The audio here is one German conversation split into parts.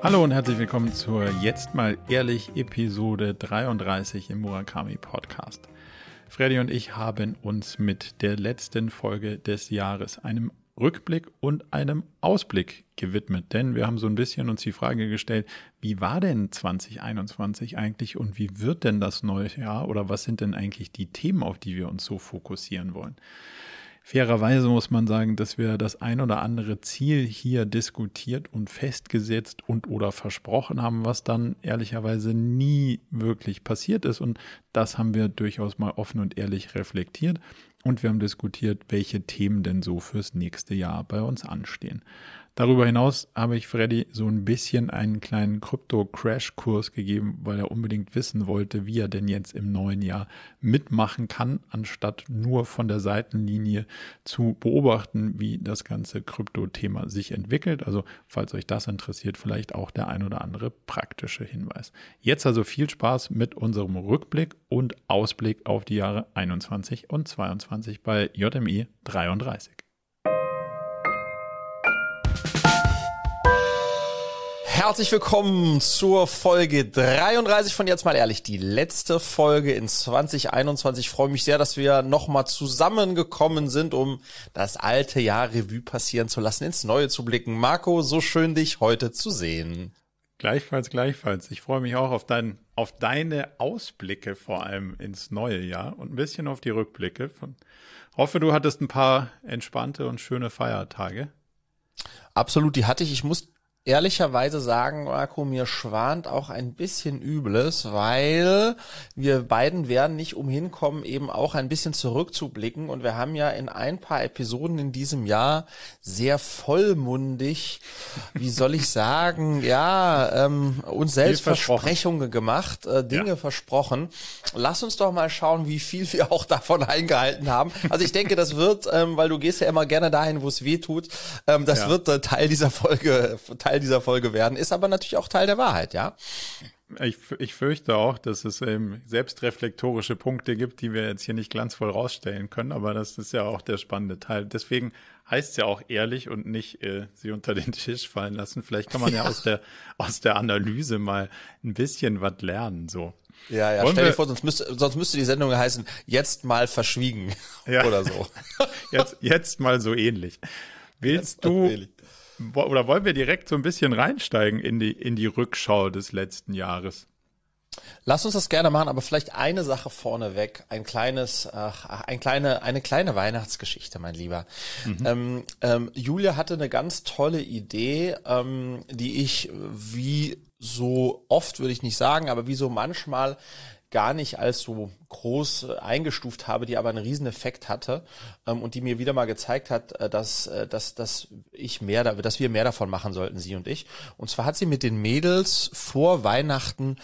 Hallo und herzlich willkommen zur Jetzt mal ehrlich Episode 33 im Murakami Podcast. Freddy und ich haben uns mit der letzten Folge des Jahres, einem Rückblick und einem Ausblick gewidmet, denn wir haben so ein bisschen uns die Frage gestellt, wie war denn 2021 eigentlich und wie wird denn das neue Jahr oder was sind denn eigentlich die Themen, auf die wir uns so fokussieren wollen? Fairerweise muss man sagen, dass wir das ein oder andere Ziel hier diskutiert und festgesetzt und oder versprochen haben, was dann ehrlicherweise nie wirklich passiert ist. Und das haben wir durchaus mal offen und ehrlich reflektiert. Und wir haben diskutiert, welche Themen denn so fürs nächste Jahr bei uns anstehen. Darüber hinaus habe ich Freddy so ein bisschen einen kleinen Krypto-Crash-Kurs gegeben, weil er unbedingt wissen wollte, wie er denn jetzt im neuen Jahr mitmachen kann, anstatt nur von der Seitenlinie zu beobachten, wie das ganze Krypto-Thema sich entwickelt. Also, falls euch das interessiert, vielleicht auch der ein oder andere praktische Hinweis. Jetzt also viel Spaß mit unserem Rückblick und Ausblick auf die Jahre 21 und 22 bei JMI 33. Herzlich willkommen zur Folge 33 von Jetzt mal ehrlich, die letzte Folge in 2021. Ich freue mich sehr, dass wir nochmal zusammengekommen sind, um das alte Jahr Revue passieren zu lassen, ins Neue zu blicken. Marco, so schön dich heute zu sehen. Gleichfalls, gleichfalls. Ich freue mich auch auf, dein, auf deine Ausblicke vor allem ins neue Jahr und ein bisschen auf die Rückblicke. Von, hoffe, du hattest ein paar entspannte und schöne Feiertage. Absolut, die hatte ich. Ich muss ehrlicherweise sagen, Marco, mir schwant auch ein bisschen Übles, weil wir beiden werden nicht umhin kommen, eben auch ein bisschen zurückzublicken. Und wir haben ja in ein paar Episoden in diesem Jahr sehr vollmundig, wie soll ich sagen, ja, ähm, uns selbst Versprechungen gemacht, äh, Dinge ja. versprochen. Lass uns doch mal schauen, wie viel wir auch davon eingehalten haben. Also ich denke, das wird, ähm, weil du gehst ja immer gerne dahin, wo es weh tut, ähm, das ja. wird äh, Teil dieser Folge, Teil Teil dieser Folge werden, ist aber natürlich auch Teil der Wahrheit, ja. Ich, ich fürchte auch, dass es eben selbstreflektorische Punkte gibt, die wir jetzt hier nicht glanzvoll rausstellen können, aber das ist ja auch der spannende Teil. Deswegen heißt es ja auch ehrlich und nicht äh, sie unter den Tisch fallen lassen. Vielleicht kann man ja, ja aus der aus der Analyse mal ein bisschen was lernen. So. Ja, ja, Wollen stell dir vor, sonst müsste, sonst müsste die Sendung heißen, jetzt mal verschwiegen ja. oder so. jetzt, jetzt mal so ähnlich. Willst du, ähnlich oder wollen wir direkt so ein bisschen reinsteigen in die, in die Rückschau des letzten Jahres? Lass uns das gerne machen, aber vielleicht eine Sache vorneweg, ein kleines, ach, ein kleine, eine kleine Weihnachtsgeschichte, mein Lieber. Mhm. Ähm, ähm, Julia hatte eine ganz tolle Idee, ähm, die ich wie so oft würde ich nicht sagen, aber wie so manchmal gar nicht als so groß eingestuft habe, die aber einen riesen Effekt hatte ähm, und die mir wieder mal gezeigt hat, äh, dass, äh, dass, dass ich mehr, da, dass wir mehr davon machen sollten, sie und ich. Und zwar hat sie mit den Mädels vor Weihnachten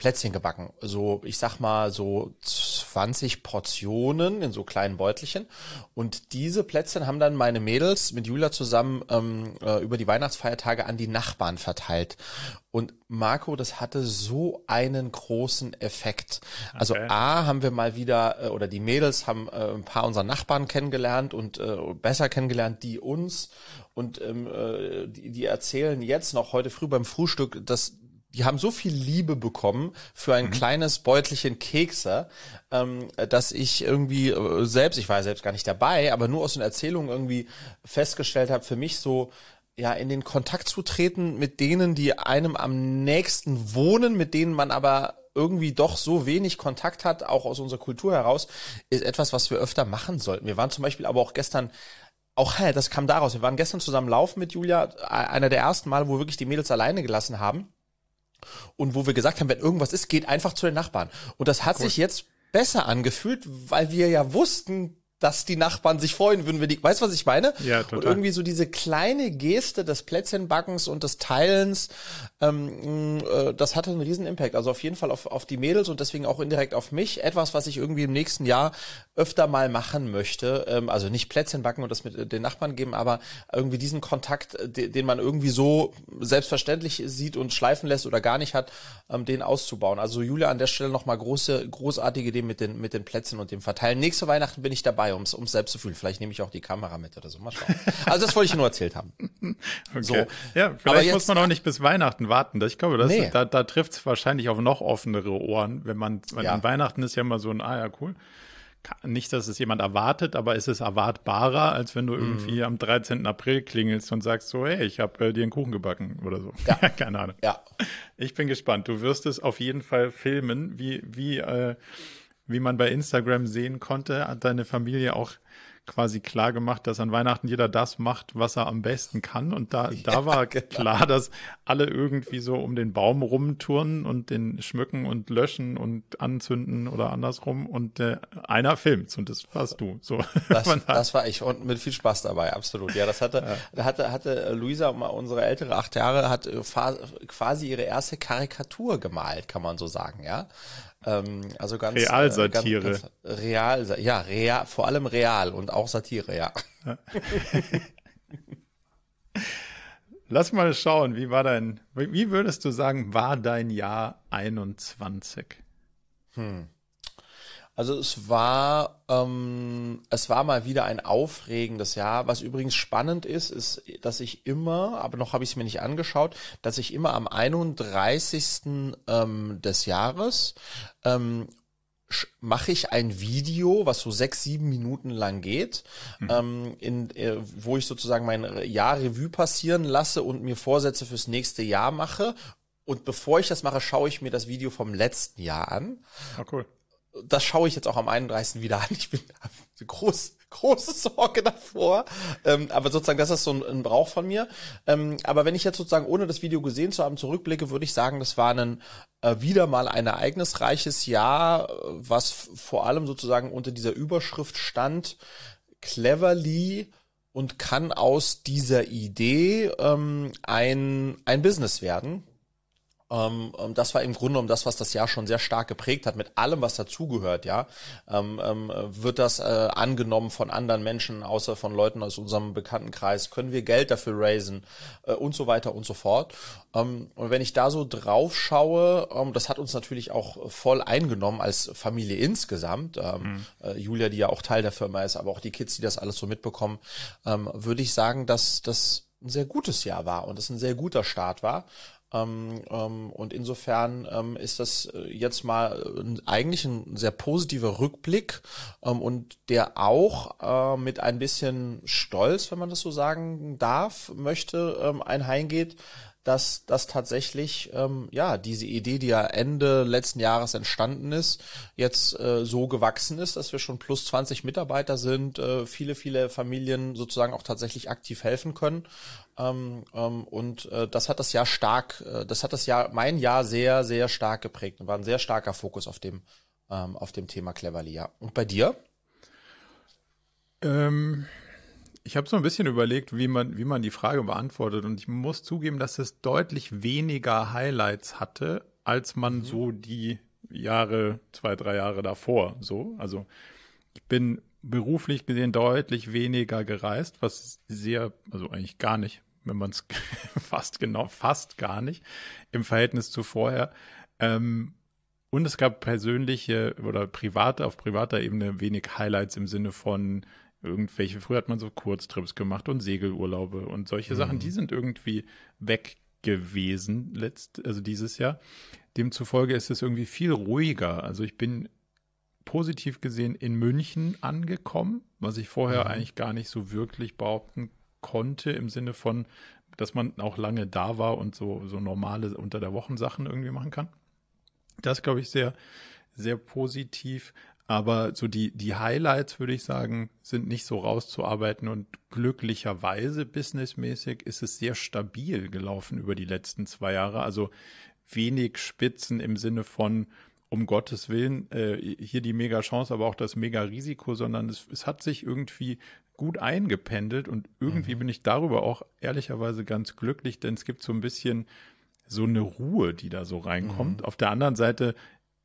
Plätzchen gebacken. So, ich sag mal, so 20 Portionen in so kleinen Beutelchen. Und diese Plätzchen haben dann meine Mädels mit Julia zusammen ähm, äh, über die Weihnachtsfeiertage an die Nachbarn verteilt. Und Marco, das hatte so einen großen Effekt. Also okay. A, haben wir mal wieder, äh, oder die Mädels haben äh, ein paar unserer Nachbarn kennengelernt und äh, besser kennengelernt, die uns. Und ähm, äh, die, die erzählen jetzt noch heute früh beim Frühstück, dass die haben so viel Liebe bekommen für ein mhm. kleines Beutelchen Kekse, ähm, dass ich irgendwie äh, selbst, ich war ja selbst gar nicht dabei, aber nur aus den Erzählungen irgendwie festgestellt habe, für mich so, ja, in den Kontakt zu treten mit denen, die einem am nächsten wohnen, mit denen man aber irgendwie doch so wenig Kontakt hat, auch aus unserer Kultur heraus, ist etwas, was wir öfter machen sollten. Wir waren zum Beispiel aber auch gestern auch, hä, das kam daraus. Wir waren gestern zusammen laufen mit Julia, einer der ersten Mal, wo wir wirklich die Mädels alleine gelassen haben und wo wir gesagt haben, wenn irgendwas ist, geht einfach zu den Nachbarn. Und das hat cool. sich jetzt besser angefühlt, weil wir ja wussten, dass die Nachbarn sich freuen würden, wenn die, weißt du, was ich meine? Ja, total. Und irgendwie so diese kleine Geste des Plätzchenbackens und des Teilens, ähm, äh, das hatte einen riesen Impact. Also auf jeden Fall auf, auf die Mädels und deswegen auch indirekt auf mich. Etwas, was ich irgendwie im nächsten Jahr öfter mal machen möchte. Ähm, also nicht Plätzchen backen und das mit den Nachbarn geben, aber irgendwie diesen Kontakt, den man irgendwie so selbstverständlich sieht und schleifen lässt oder gar nicht hat, ähm, den auszubauen. Also Julia an der Stelle nochmal große, großartige Idee mit den, mit den Plätzchen und dem Verteilen. Nächste Weihnachten bin ich dabei dabei, ums ums selbst zu fühlen. Vielleicht nehme ich auch die Kamera mit oder so. Mal schauen. Also das wollte ich nur erzählt haben. Okay. So. Ja, vielleicht Aber jetzt- muss man auch nicht bis Weihnachten warten. Ich glaube, das, Nee. da, da trifft es wahrscheinlich auf noch offenere Ohren, wenn man, weil Ja. an Weihnachten ist ja immer so ein, ah ja, cool. Nicht, dass es jemand erwartet, aber ist es erwartbarer, als wenn du Mhm. irgendwie am 13. April klingelst und sagst so, hey, ich habe äh, dir einen Kuchen gebacken oder so. Ja. Keine Ahnung. Ja, Ich bin gespannt. Du wirst es auf jeden Fall filmen, wie, wie, äh, wie man bei Instagram sehen konnte, hat deine Familie auch quasi klar gemacht, dass an Weihnachten jeder das macht, was er am besten kann. Und da, da war genau. klar, dass alle irgendwie so um den Baum rumturnen und den schmücken und löschen und anzünden oder andersrum. Und äh, einer filmt und das warst du. So. das, das war ich und mit viel Spaß dabei, absolut. Ja, das hatte, da hatte, hatte Luisa, unsere ältere acht Jahre, hat äh, quasi ihre erste Karikatur gemalt, kann man so sagen, ja. Ähm, also ganz Realsatire. Äh, ganz, ganz real, ja, real, vor allem real und auch Satire, ja. Lass mal schauen, wie war dein, wie würdest du sagen, war dein Jahr 21? Also es war, ähm, es war mal wieder ein aufregendes Jahr. Was übrigens spannend ist, ist, dass ich immer, aber noch habe ich es mir nicht angeschaut, dass ich immer am 31. Ähm, des Jahres ähm, mache ich ein Video, was so sechs, sieben Minuten lang geht, ähm, in, äh, wo ich sozusagen mein Jahr Revue passieren lasse und mir Vorsätze fürs nächste Jahr mache. Und bevor ich das mache, schaue ich mir das Video vom letzten Jahr an Ah, cool. Das schaue ich jetzt auch am 31. wieder an. Ich bin groß, große Sorge davor. Ähm, aber sozusagen, das ist so ein, ein Brauch von mir. Ähm, aber wenn ich jetzt sozusagen, ohne das Video gesehen zu haben, zurückblicke, würde ich sagen, das war ein äh, wieder mal ein ereignisreiches Jahr, was vor allem sozusagen unter dieser Überschrift stand, cleverly und kann aus dieser Idee ähm, ein, ein Business werden. Ähm, ähm, das war im Grunde genommen das, was das Jahr schon sehr stark geprägt hat, mit allem, was dazugehört, ja. Ähm, ähm, äh, wird das äh, angenommen von anderen Menschen, außer von Leuten aus unserem Bekanntenkreis? Können wir Geld dafür raisen? Äh, und so weiter und so fort. Ähm, und wenn ich da so drauf schaue, ähm, das hat uns natürlich auch voll eingenommen als Familie insgesamt. Ähm, äh, Julia, die ja auch Teil der Firma ist, aber auch die Kids, die das alles so mitbekommen, ähm, würde ich sagen, dass das ein sehr gutes Jahr war und es ein sehr guter Start war. Ähm, ähm, und insofern ähm, ist das äh, jetzt mal äh, eigentlich ein sehr positiver Rückblick ähm, und der auch äh, mit ein bisschen Stolz, wenn man das so sagen darf, möchte, ähm, einhergeht, dass das tatsächlich ähm, ja diese Idee, die ja Ende letzten Jahres entstanden ist, jetzt äh, so gewachsen ist, dass wir schon plus 20 Mitarbeiter sind, äh, viele viele Familien sozusagen auch tatsächlich aktiv helfen können ähm, ähm, und äh, das hat das Jahr stark, äh, das hat das Jahr mein Jahr sehr sehr stark geprägt und war ein sehr starker Fokus auf dem ähm, auf dem Thema Cleverly. Ja. Und bei dir? Ähm, ich habe so ein bisschen überlegt, wie man, wie man die Frage beantwortet und ich muss zugeben, dass es deutlich weniger Highlights hatte, als man so die Jahre, zwei, drei Jahre davor so. Also ich bin beruflich gesehen deutlich weniger gereist, was sehr, also eigentlich gar nicht, wenn man es fast genau, fast gar nicht im Verhältnis zu vorher. Ähm, und es gab persönliche oder private, auf privater Ebene wenig Highlights im Sinne von irgendwelche, früher hat man so Kurztrips gemacht und Segelurlaube und solche Sachen, die sind irgendwie weg gewesen, letzt, also dieses Jahr. Demzufolge ist es irgendwie viel ruhiger. Also ich bin positiv gesehen in München angekommen, was ich vorher eigentlich gar nicht so wirklich behaupten konnte, im Sinne von, dass man auch lange da war und so, so normale unter der Wochen Sachen irgendwie machen kann. Das glaube ich sehr, sehr positiv. Aber so die, die Highlights, würde ich sagen, sind nicht so rauszuarbeiten und glücklicherweise businessmäßig ist es sehr stabil gelaufen über die letzten zwei Jahre. Also wenig Spitzen im Sinne von, um Gottes Willen, äh, hier die mega Chance, aber auch das mega Risiko, sondern es, es hat sich irgendwie gut eingependelt und irgendwie bin ich darüber auch ehrlicherweise ganz glücklich, denn es gibt so ein bisschen so eine Ruhe, die da so reinkommt. Auf der anderen Seite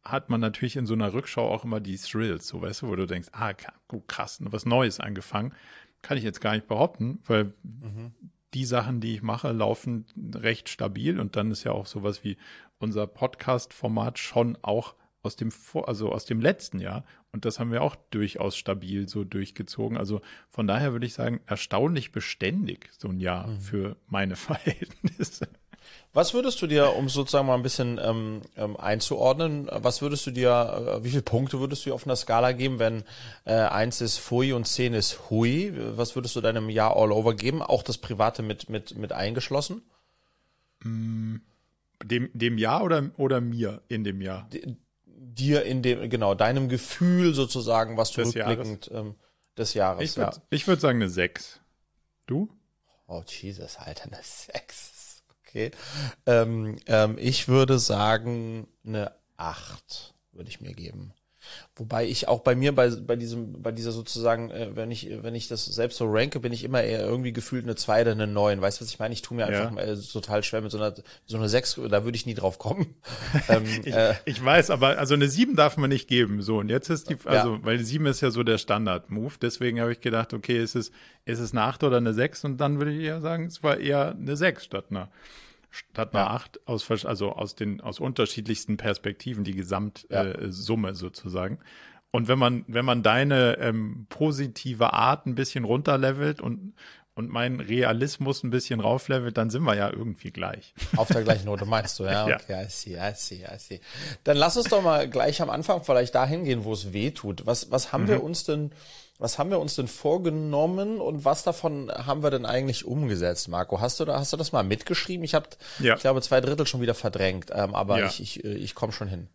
hat man natürlich in so einer Rückschau auch immer die Thrills, so weißt du, wo du denkst, ah, krass, was Neues angefangen. Kann ich jetzt gar nicht behaupten, weil die Sachen, die ich mache, laufen recht stabil und dann ist ja auch sowas wie unser Podcast-Format schon auch aus dem Vor also aus dem letzten Jahr und das haben wir auch durchaus stabil so durchgezogen. Also von daher würde ich sagen, erstaunlich beständig so ein Jahr mhm. für meine Verhältnisse. Was würdest du dir, um sozusagen mal ein bisschen ähm, ähm, einzuordnen, was würdest du dir, äh, wie viele Punkte würdest du dir auf einer Skala geben, wenn äh, eins ist Fui und zehn ist Hui? Was würdest du deinem Jahr all over geben? Auch das Private mit, mit, mit eingeschlossen? Mm, dem, dem Jahr oder, oder mir in dem Jahr? Dir in dem, genau, deinem Gefühl sozusagen, was du des rückblickend Jahres. Ähm, des Jahres. Ich würde ja. würd sagen eine 6. Du? Oh, Jesus, Alter, eine 6. Okay. Ähm, ähm, ich würde sagen, eine 8 würde ich mir geben. Wobei ich auch bei mir bei, bei diesem, bei dieser sozusagen, äh, wenn ich, wenn ich das selbst so ranke, bin ich immer eher irgendwie gefühlt eine 2 oder eine 9. Weißt du, was ich meine? Ich tue mir einfach ja. mal äh, total schwer mit so einer, so einer 6, da würde ich nie drauf kommen. ähm, ich, äh, ich, weiß, aber also eine 7 darf man nicht geben. So, und jetzt ist die, also, ja. weil 7 ist ja so der Standard-Move. Deswegen habe ich gedacht, okay, ist es, ist es eine 8 oder eine 6? Und dann würde ich eher sagen, es war eher eine 6 statt einer statt einer ja. acht aus, also aus den, aus unterschiedlichsten Perspektiven, die Gesamtsumme ja. äh, sozusagen. Und wenn man, wenn man deine ähm, positive Art ein bisschen runterlevelt und, und meinen Realismus ein bisschen rauflevelt, dann sind wir ja irgendwie gleich. Auf der gleichen Note meinst du, ja? Okay, ja. I see, I see, I see. Dann lass uns doch mal gleich am Anfang vielleicht dahin gehen, wo es weh tut. Was, was haben mhm. wir uns denn was haben wir uns denn vorgenommen und was davon haben wir denn eigentlich umgesetzt, Marco? Hast du da, hast du das mal mitgeschrieben? Ich habe, ja. ich glaube, zwei Drittel schon wieder verdrängt, ähm, aber ja. ich, ich, äh, ich komme schon hin.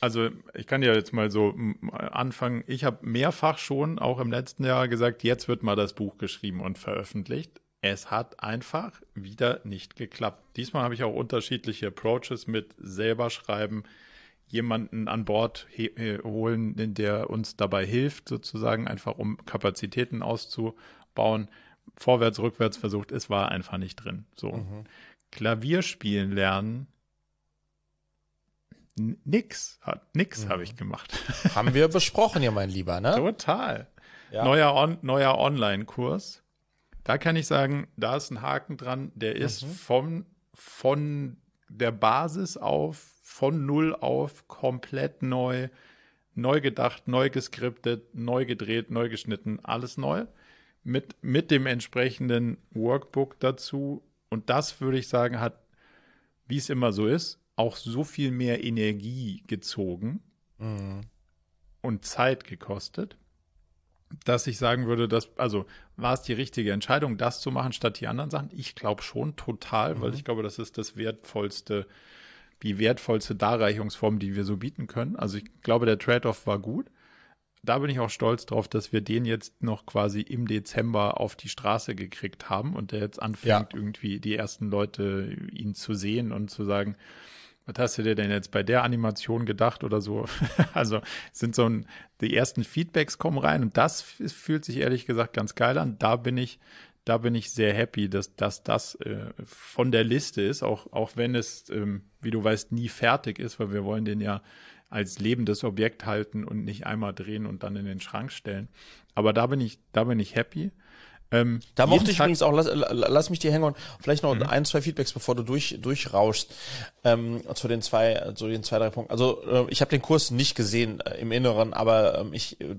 Also ich kann ja jetzt mal so anfangen. Ich habe mehrfach schon, auch im letzten Jahr, gesagt, jetzt wird mal das Buch geschrieben und veröffentlicht. Es hat einfach wieder nicht geklappt. Diesmal habe ich auch unterschiedliche Approaches mit selber schreiben, jemanden an Bord holen, der uns dabei hilft, sozusagen einfach um Kapazitäten auszubauen. Vorwärts, rückwärts versucht, es war einfach nicht drin. So. Mhm. Klavier spielen lernen, nix, hat, nix mhm. habe ich gemacht. Haben wir besprochen, ja, mein Lieber, ne? Total. Ja. Neuer, On, neuer Online-Kurs. Da kann ich sagen, da ist ein Haken dran, der ist mhm. vom, von der Basis auf von null auf komplett neu, neu gedacht, neu geskriptet, neu gedreht, neu geschnitten, alles neu. Mit, mit dem entsprechenden Workbook dazu. Und das würde ich sagen, hat, wie es immer so ist, auch so viel mehr Energie gezogen mhm. und Zeit gekostet, dass ich sagen würde, dass, also war es die richtige Entscheidung, das zu machen statt die anderen Sachen? Ich glaube schon total, mhm. weil ich glaube, das ist das wertvollste die wertvollste Darreichungsform, die wir so bieten können. Also ich glaube, der Trade-off war gut. Da bin ich auch stolz drauf, dass wir den jetzt noch quasi im Dezember auf die Straße gekriegt haben und der jetzt anfängt, ja. irgendwie die ersten Leute ihn zu sehen und zu sagen, was hast du dir denn jetzt bei der Animation gedacht oder so? also sind so ein, die ersten Feedbacks kommen rein und das fühlt sich ehrlich gesagt ganz geil an. Da bin ich da bin ich sehr happy, dass, dass das äh, von der Liste ist, auch, auch wenn es, ähm, wie du weißt, nie fertig ist, weil wir wollen den ja als lebendes Objekt halten und nicht einmal drehen und dann in den Schrank stellen. Aber da bin ich, da bin ich happy. Ähm, da mochte ich Tag übrigens auch, lass, lass mich dir hängen und vielleicht noch mhm. ein, zwei Feedbacks, bevor du durch, durchrauschst, ähm, zu den zwei, zu den zwei, drei Punkten. Also äh, ich habe den Kurs nicht gesehen äh, im Inneren, aber ähm, ich äh,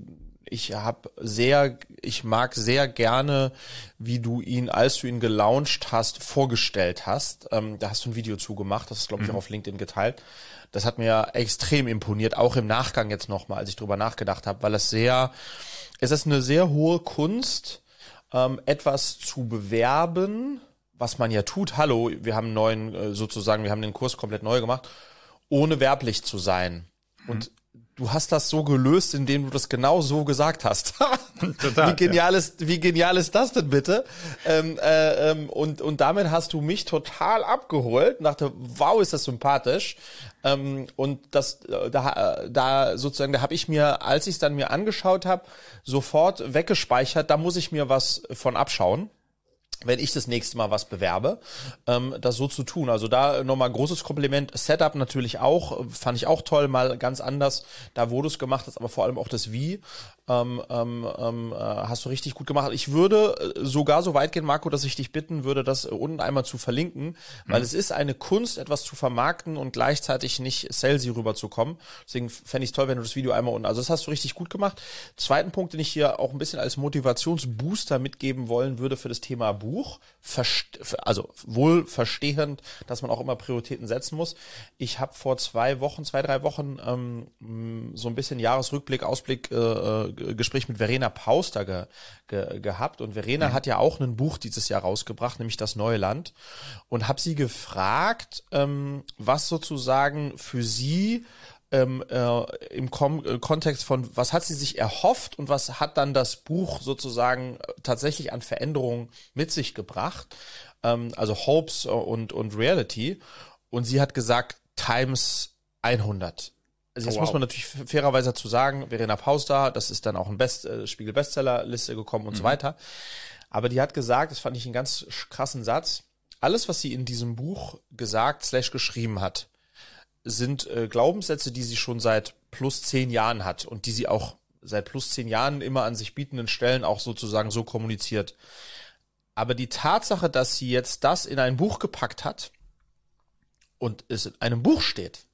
ich habe sehr, ich mag sehr gerne, wie du ihn, als du ihn gelauncht hast, vorgestellt hast. Ähm, da hast du ein Video zugemacht, das ist, glaube ich, mhm. auch auf LinkedIn geteilt. Das hat mir extrem imponiert, auch im Nachgang jetzt nochmal, als ich drüber nachgedacht habe, weil es sehr, es ist eine sehr hohe Kunst, ähm, etwas zu bewerben, was man ja tut. Hallo, wir haben neuen, äh, sozusagen, wir haben den Kurs komplett neu gemacht, ohne werblich zu sein. Mhm. Und du hast das so gelöst, indem du das genau so gesagt hast. Total, wie genial ja. ist, wie genial ist das denn bitte? Ähm, äh, ähm, und und damit hast du mich total abgeholt. Dachte, wow, ist das sympathisch. Ähm, und das äh, da da sozusagen, da habe ich mir, als ich es dann mir angeschaut habe, sofort weggespeichert. Da muss ich mir was von abschauen wenn ich das nächste Mal was bewerbe, ähm, das so zu tun. Also da nochmal großes Kompliment. Setup natürlich auch, fand ich auch toll, mal ganz anders. Da, wo du es gemacht hast, aber vor allem auch das Wie. Ähm, ähm, ähm, äh, hast du richtig gut gemacht. Ich würde äh, sogar so weit gehen, Marco, dass ich dich bitten würde, das äh, unten einmal zu verlinken, weil mhm. es ist eine Kunst, etwas zu vermarkten und gleichzeitig nicht salesy rüberzukommen. Deswegen fände ich es toll, wenn du das Video einmal unten. Also das hast du richtig gut gemacht. Zweiten Punkt, den ich hier auch ein bisschen als Motivationsbooster mitgeben wollen würde für das Thema Buch, also wohl verstehend, dass man auch immer Prioritäten setzen muss. Ich habe vor zwei Wochen, zwei, drei Wochen ähm, so ein bisschen Jahresrückblick, Ausblick äh, Gespräch mit Verena Pauster ge, ge, gehabt und Verena mhm. hat ja auch ein Buch dieses Jahr rausgebracht, nämlich Das Neue Land und habe sie gefragt, ähm, was sozusagen für sie ähm, äh, im Kom äh, Kontext von, was hat sie sich erhofft und was hat dann das Buch sozusagen tatsächlich an Veränderungen mit sich gebracht, ähm, also Hopes und, und Reality. Und sie hat gesagt, Times 100. Also jetzt oh, wow. muss man natürlich fairerweise dazu sagen, Verena Pauster, das ist dann auch ein Best, äh, Spiegel-Bestseller-Liste gekommen und mhm. so weiter. Aber die hat gesagt, das fand ich einen ganz krassen Satz, alles, was sie in diesem Buch gesagt slash geschrieben hat, sind äh, Glaubenssätze, die sie schon seit plus zehn Jahren hat und die sie auch seit plus zehn Jahren immer an sich bietenden Stellen auch sozusagen so kommuniziert. Aber die Tatsache, dass sie jetzt das in ein Buch gepackt hat und es in einem Buch steht,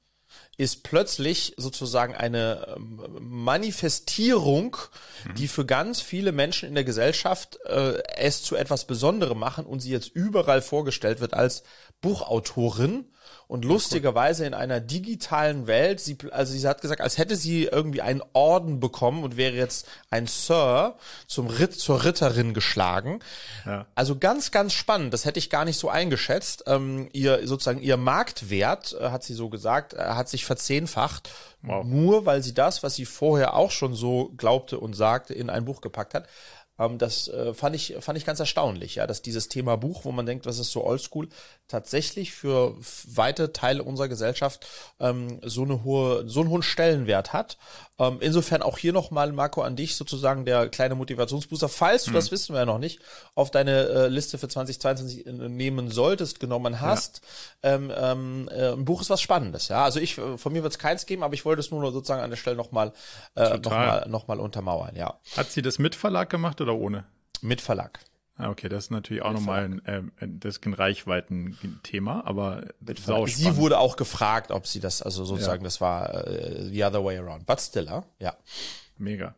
ist plötzlich sozusagen eine ähm, Manifestierung, mhm. die für ganz viele Menschen in der Gesellschaft äh, es zu etwas Besonderem machen und sie jetzt überall vorgestellt wird als Buchautorin und lustigerweise in einer digitalen Welt, sie, also sie hat gesagt, als hätte sie irgendwie einen Orden bekommen und wäre jetzt ein Sir zum Ritt, zur Ritterin geschlagen. Ja. Also ganz, ganz spannend. Das hätte ich gar nicht so eingeschätzt. Ähm, ihr sozusagen ihr Marktwert, äh, hat sie so gesagt, äh, hat sich verzehnfacht. Wow. Nur weil sie das, was sie vorher auch schon so glaubte und sagte, in ein Buch gepackt hat. Ähm, das äh, fand ich fand ich ganz erstaunlich, ja, dass dieses Thema Buch, wo man denkt, was ist so Oldschool, tatsächlich für weite Teile unserer Gesellschaft ähm, so eine hohe so einen hohen Stellenwert hat. Ähm, insofern auch hier nochmal, Marco, an dich sozusagen der kleine Motivationsbooster, falls du hm. das wissen wir ja noch nicht, auf deine äh, Liste für 2022 nehmen solltest, genommen hast. Ja. Ähm, ähm, äh, ein Buch ist was Spannendes, ja. Also ich von mir wird es keins geben, aber ich wollte es nur sozusagen an der Stelle nochmal äh, noch mal, noch mal untermauern, ja. Hat sie das mit Verlag gemacht oder ohne? Mit Verlag. Ah, okay, das ist natürlich auch nochmal ein, äh, das ist ein Reichweiten-Thema, aber sie wurde auch gefragt, ob sie das, also sozusagen, ja. das war äh, the other way around. But still, ja. Mega.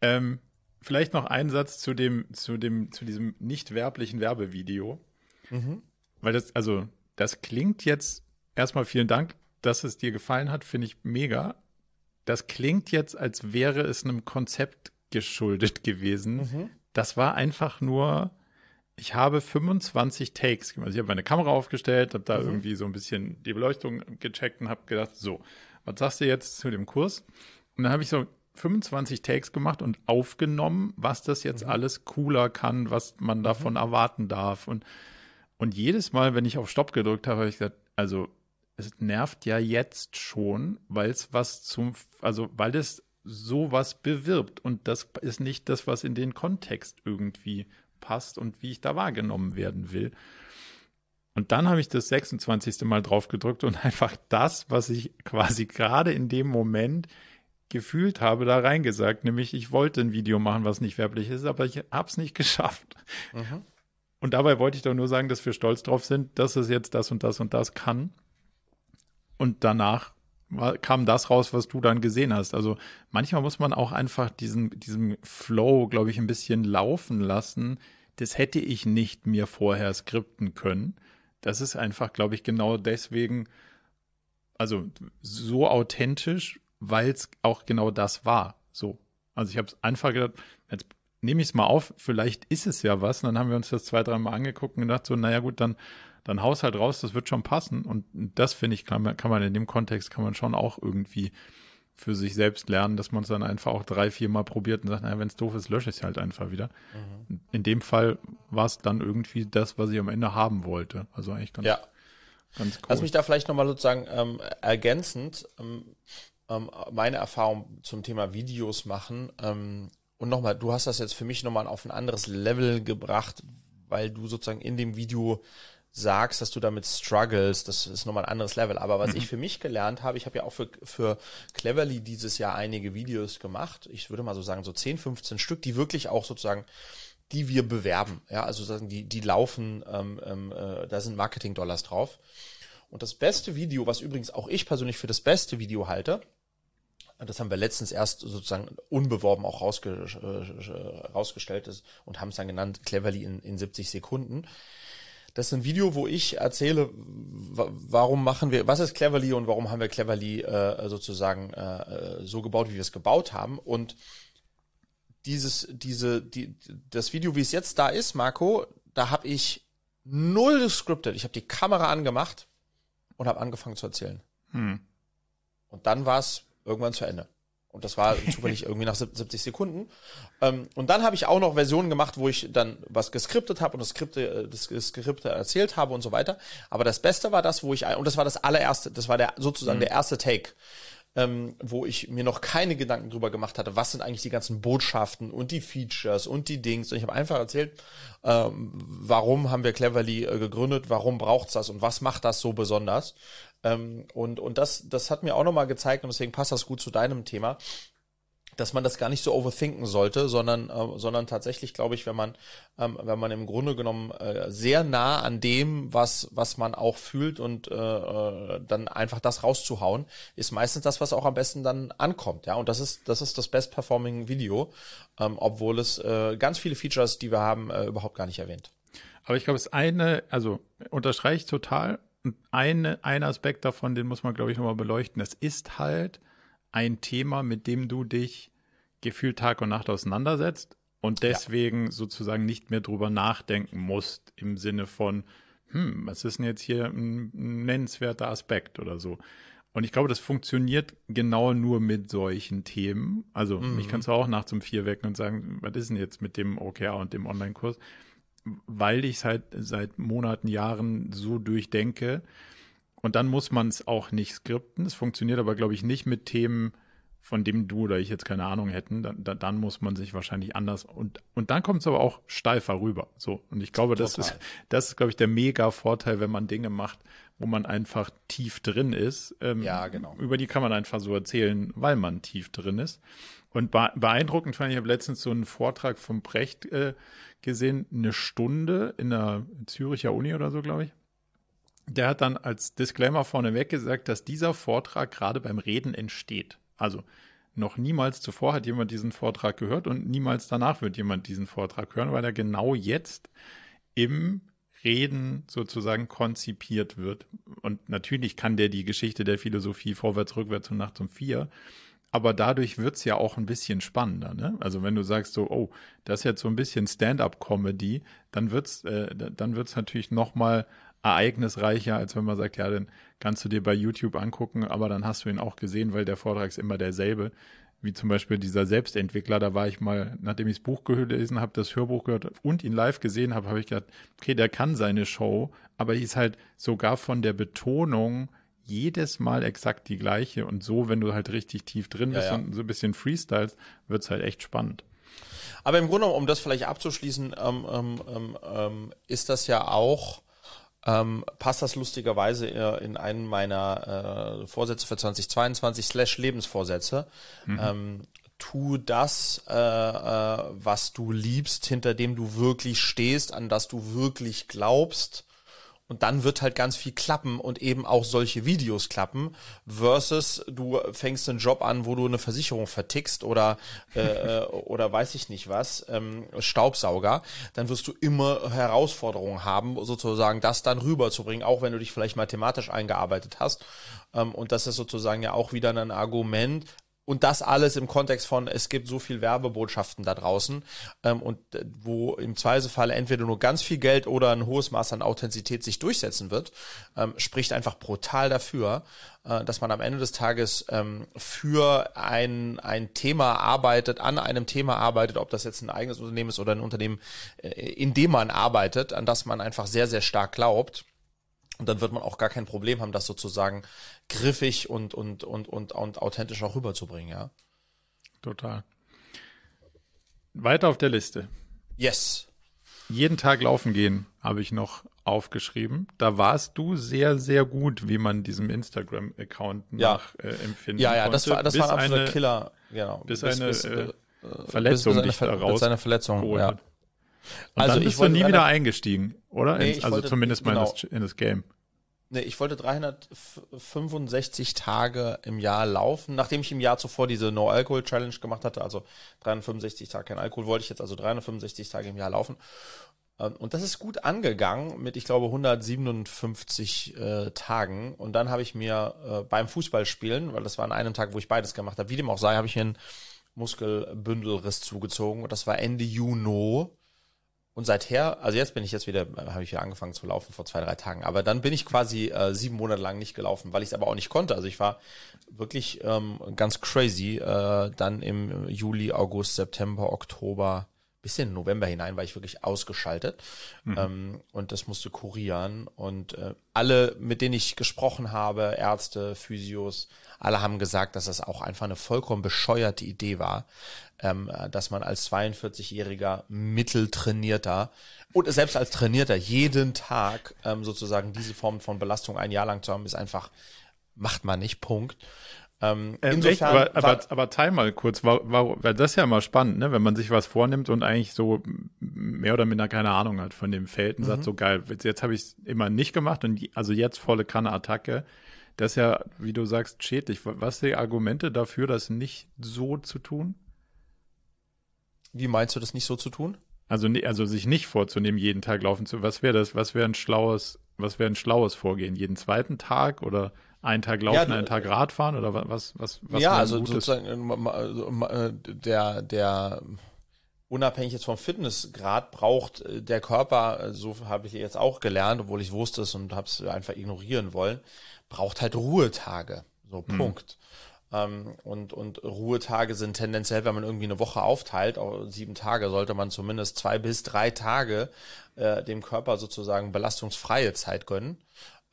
Ähm, vielleicht noch ein Satz zu dem, zu dem, zu diesem nicht werblichen Werbevideo. Mhm. Weil das, also, das klingt jetzt erstmal vielen Dank, dass es dir gefallen hat, finde ich mega. Das klingt jetzt, als wäre es einem Konzept geschuldet gewesen, mhm das war einfach nur, ich habe 25 Takes gemacht. Also ich habe meine Kamera aufgestellt, habe da mhm. irgendwie so ein bisschen die Beleuchtung gecheckt und habe gedacht, so, was sagst du jetzt zu dem Kurs? Und dann habe ich so 25 Takes gemacht und aufgenommen, was das jetzt mhm. alles cooler kann, was man davon mhm. erwarten darf. Und, und jedes Mal, wenn ich auf Stopp gedrückt habe, habe ich gesagt, also es nervt ja jetzt schon, weil es was zum, also weil es sowas bewirbt. Und das ist nicht das, was in den Kontext irgendwie passt und wie ich da wahrgenommen werden will. Und dann habe ich das 26. Mal drauf gedrückt und einfach das, was ich quasi gerade in dem Moment gefühlt habe, da reingesagt. Nämlich, ich wollte ein Video machen, was nicht werblich ist, aber ich habe es nicht geschafft. Mhm. Und dabei wollte ich doch nur sagen, dass wir stolz drauf sind, dass es jetzt das und das und das kann. Und danach kam das raus, was du dann gesehen hast. Also manchmal muss man auch einfach diesen, diesen Flow, glaube ich, ein bisschen laufen lassen. Das hätte ich nicht mir vorher skripten können. Das ist einfach, glaube ich, genau deswegen, also so authentisch, weil es auch genau das war. So. Also ich habe es einfach gedacht, jetzt nehme ich es mal auf, vielleicht ist es ja was. Und dann haben wir uns das zwei, dreimal angeguckt und gedacht, so, naja gut, dann dann haus halt raus, das wird schon passen. Und das finde ich, kann man, kann man in dem Kontext, kann man schon auch irgendwie für sich selbst lernen, dass man es dann einfach auch drei, vier Mal probiert und sagt, naja, wenn es doof ist, lösche ich es halt einfach wieder. Mhm. In dem Fall war es dann irgendwie das, was ich am Ende haben wollte. Also eigentlich ganz, ja. ganz cool. Lass mich da vielleicht nochmal sozusagen ähm, ergänzend ähm, ähm, meine Erfahrung zum Thema Videos machen. Ähm, und nochmal, du hast das jetzt für mich nochmal auf ein anderes Level gebracht, weil du sozusagen in dem Video sagst, dass du damit struggles, das ist nochmal ein anderes Level. Aber was mhm. ich für mich gelernt habe, ich habe ja auch für, für Cleverly dieses Jahr einige Videos gemacht. Ich würde mal so sagen, so 10, 15 Stück, die wirklich auch sozusagen die wir bewerben. Ja, also sagen die, die laufen, ähm, ähm, äh, da sind Marketing-Dollars drauf. Und das beste Video, was übrigens auch ich persönlich für das beste Video halte, das haben wir letztens erst sozusagen unbeworben auch rausge äh, rausgestellt und haben es dann genannt, Cleverly in, in 70 Sekunden. Das ist ein Video, wo ich erzähle, warum machen wir, was ist Cleverly und warum haben wir Cleverly äh, sozusagen äh, äh, so gebaut, wie wir es gebaut haben. Und dieses, diese, die, das Video, wie es jetzt da ist, Marco, da habe ich null gescriptet. Ich habe die Kamera angemacht und habe angefangen zu erzählen. Hm. Und dann war es irgendwann zu Ende. Und das war zufällig irgendwie nach 70 Sekunden. Ähm, und dann habe ich auch noch Versionen gemacht, wo ich dann was geskriptet habe und das Skripte, äh, das Skripte erzählt habe und so weiter. Aber das Beste war das, wo ich, und das war das allererste, das war der sozusagen mhm. der erste Take ähm, wo ich mir noch keine Gedanken drüber gemacht hatte, was sind eigentlich die ganzen Botschaften und die Features und die Dings. Und ich habe einfach erzählt, ähm, warum haben wir Cleverly äh, gegründet, warum braucht's das und was macht das so besonders. Ähm, und und das, das hat mir auch nochmal gezeigt, und deswegen passt das gut zu deinem Thema, dass man das gar nicht so overthinken sollte, sondern, äh, sondern tatsächlich, glaube ich, wenn man, ähm, wenn man im Grunde genommen äh, sehr nah an dem, was, was man auch fühlt und äh, äh, dann einfach das rauszuhauen, ist meistens das, was auch am besten dann ankommt. Ja, und das ist, das ist das Best Performing Video, ähm, obwohl es äh, ganz viele Features, die wir haben, äh, überhaupt gar nicht erwähnt. Aber ich glaube, es eine, also unterstreiche ich total. Und eine, ein Aspekt davon, den muss man, glaube ich, nochmal beleuchten. Es ist halt, ein Thema, mit dem du dich gefühlt Tag und Nacht auseinandersetzt und deswegen ja. sozusagen nicht mehr drüber nachdenken musst im Sinne von, hm, was ist denn jetzt hier ein, nennenswerter Aspekt oder so. Und ich glaube, das funktioniert genau nur mit solchen Themen. Also, mhm. mich kannst du auch nachts um vier wecken und sagen, was ist denn jetzt mit dem OKR und dem Online-Kurs? Weil ich es halt seit Monaten, Jahren so durchdenke, und dann muss man es auch nicht skripten. Es funktioniert aber, glaube ich, nicht mit Themen, von dem du oder ich jetzt keine Ahnung hätten. Dann, dann muss man sich wahrscheinlich anders und und dann kommt es aber auch steifer rüber. So und ich glaube, Total. das ist das ist glaube ich der mega Vorteil, wenn man Dinge macht, wo man einfach tief drin ist. Ähm, ja, genau. Über die kann man einfach so erzählen, weil man tief drin ist. Und beeindruckend fand ich, ich habe letztens so einen Vortrag vom Brecht äh, gesehen, eine Stunde in der Züricher Uni oder so, glaube ich der hat dann als Disclaimer vorneweg gesagt, dass dieser Vortrag gerade beim Reden entsteht. Also noch niemals zuvor hat jemand diesen Vortrag gehört und niemals danach wird jemand diesen Vortrag hören, weil er genau jetzt im Reden sozusagen konzipiert wird. Und natürlich kann der die Geschichte der Philosophie vorwärts, rückwärts und nachts um vier. Aber dadurch wird's ja auch ein bisschen spannender. Ne? Also wenn du sagst so, oh, das ist jetzt so ein bisschen Stand-up-Comedy, dann wird's, äh, dann wird's natürlich noch mal ereignisreicher, als wenn man sagt, ja, dann kannst du dir bei YouTube angucken, aber dann hast du ihn auch gesehen, weil der Vortrag ist immer derselbe. Wie zum Beispiel dieser Selbstentwickler, da war ich mal, nachdem ich das Buch gelesen habe, das Hörbuch gehört und ihn live gesehen habe, habe ich gedacht, okay, der kann seine Show, aber die ist halt sogar von der Betonung jedes Mal exakt die gleiche. Und so, wenn du halt richtig tief drin bist ja, ja. und so ein bisschen freestyles, wird's halt echt spannend. Aber im Grunde, um das vielleicht abzuschließen, ähm, ähm, ähm, ähm ist das ja auch ähm, passt das lustigerweise in einen meiner äh, Vorsätze für 2022 slash Lebensvorsätze. Mhm. Ähm, tu das, äh, äh, was du liebst, hinter dem du wirklich stehst, an das du wirklich glaubst und dann wird halt ganz viel klappen und eben auch solche Videos klappen, versus du fängst einen Job an, wo du eine Versicherung vertickst oder, äh, äh, oder weiß ich nicht was, ähm, Staubsauger, dann wirst du immer Herausforderungen haben, sozusagen das dann rüberzubringen, auch wenn du dich vielleicht mathematisch eingearbeitet hast. Ähm, und das ist sozusagen ja auch wieder ein Argument, und das alles im Kontext von, es gibt so viel Werbebotschaften da draußen ähm, und äh, wo im Zweifelsfall entweder nur ganz viel Geld oder ein hohes Maß an Authentizität sich durchsetzen wird, ähm, spricht einfach brutal dafür, äh, dass man am Ende des Tages ähm, für ein, ein Thema arbeitet, an einem Thema arbeitet, ob das jetzt ein eigenes Unternehmen ist oder ein Unternehmen, äh, in dem man arbeitet, an das man einfach sehr, sehr stark glaubt. Und dann wird man auch gar kein Problem haben, das sozusagen griffig und, und, und, und, und authentisch auch rüberzubringen, ja. Total. Weiter auf der Liste. Yes. Jeden Tag laufen gehen habe ich noch aufgeschrieben. Da warst du sehr, sehr gut, wie man diesem Instagram-Account Ja. nachempfinden Ja, ja, konnte. das war, das bis war ein absoluter eine Killer. Genau. bis eine, äh, bis- Verletzung bis eine dich da Ver- raus bis eine Verletzung, ja. Und Also dann ich bist du wollte nie eine- wieder eingestiegen, oder? Nee, Ins- ich also wollte- zumindest mal genau. in, das, in das Game. Nee, ich wollte 365 Tage im Jahr laufen. Nachdem ich im Jahr zuvor diese No-Alcohol-Challenge gemacht hatte, also 365 Tage kein Alkohol, wollte ich jetzt also 365 Tage im Jahr laufen. Ähm, Und das ist gut angegangen mit, ich glaube, 157 äh, Tagen. Und dann habe ich mir äh, beim Fußballspielen, weil das war an einem Tag, wo ich beides gemacht habe, wie dem auch sei, habe ich mir einen Muskelbündelriss zugezogen. Und das war Ende Juni. Und seither, also jetzt bin ich jetzt wieder, äh, habe ich wieder angefangen zu laufen vor zwei, drei Tagen. Aber dann bin ich quasi äh, sieben Monate lang nicht gelaufen, weil ich es aber auch nicht konnte. Also ich war wirklich ähm, ganz crazy. Äh, dann im Juli, August, September, Oktober, bis in November hinein war ich wirklich ausgeschaltet. Ähm, und das musste kurieren. Und äh, alle, mit denen ich gesprochen habe, Ärzte, Physios, alle haben gesagt, dass das auch einfach eine vollkommen bescheuerte Idee war, ähm, äh, dass man als 42-jähriger Mitteltrainierter und selbst als Trainierter jeden Tag ähm, sozusagen diese Form von Belastung ein Jahr lang zu haben, ist einfach, macht man nicht, Punkt. Ähm, Ähm, insofern aber, aber, aber teil mal kurz, war, war, weil das ist ja mal spannend, ne? wenn man sich was vornimmt und eigentlich so mehr oder minder keine Ahnung hat von dem Feld und Mhm. sagt, so geil, jetzt, jetzt habe ich es immer nicht gemacht und also jetzt volle Kanne Attacke. Das ist ja, wie du sagst, schädlich. Was sind die Argumente dafür, das nicht so zu tun? wie meinst du das nicht so zu tun? Also, also sich nicht vorzunehmen, jeden Tag laufen zu. Was wäre das? Was wäre ein schlaues, was wäre ein schlaues Vorgehen? Jeden zweiten Tag oder einen Tag laufen, Ja, einen Tag Radfahren oder wa- was? Was? was ja, also sozusagen äh, also, äh, der der unabhängig jetzt vom Fitnessgrad braucht äh, der Körper, so habe ich jetzt auch gelernt, obwohl ich wusste es und habe es einfach ignorieren wollen, braucht halt Ruhetage. So Punkt. Ähm, und, und Ruhetage sind tendenziell, wenn man irgendwie eine Woche aufteilt, auch sieben Tage, sollte man zumindest zwei bis drei Tage äh, dem Körper sozusagen belastungsfreie Zeit gönnen.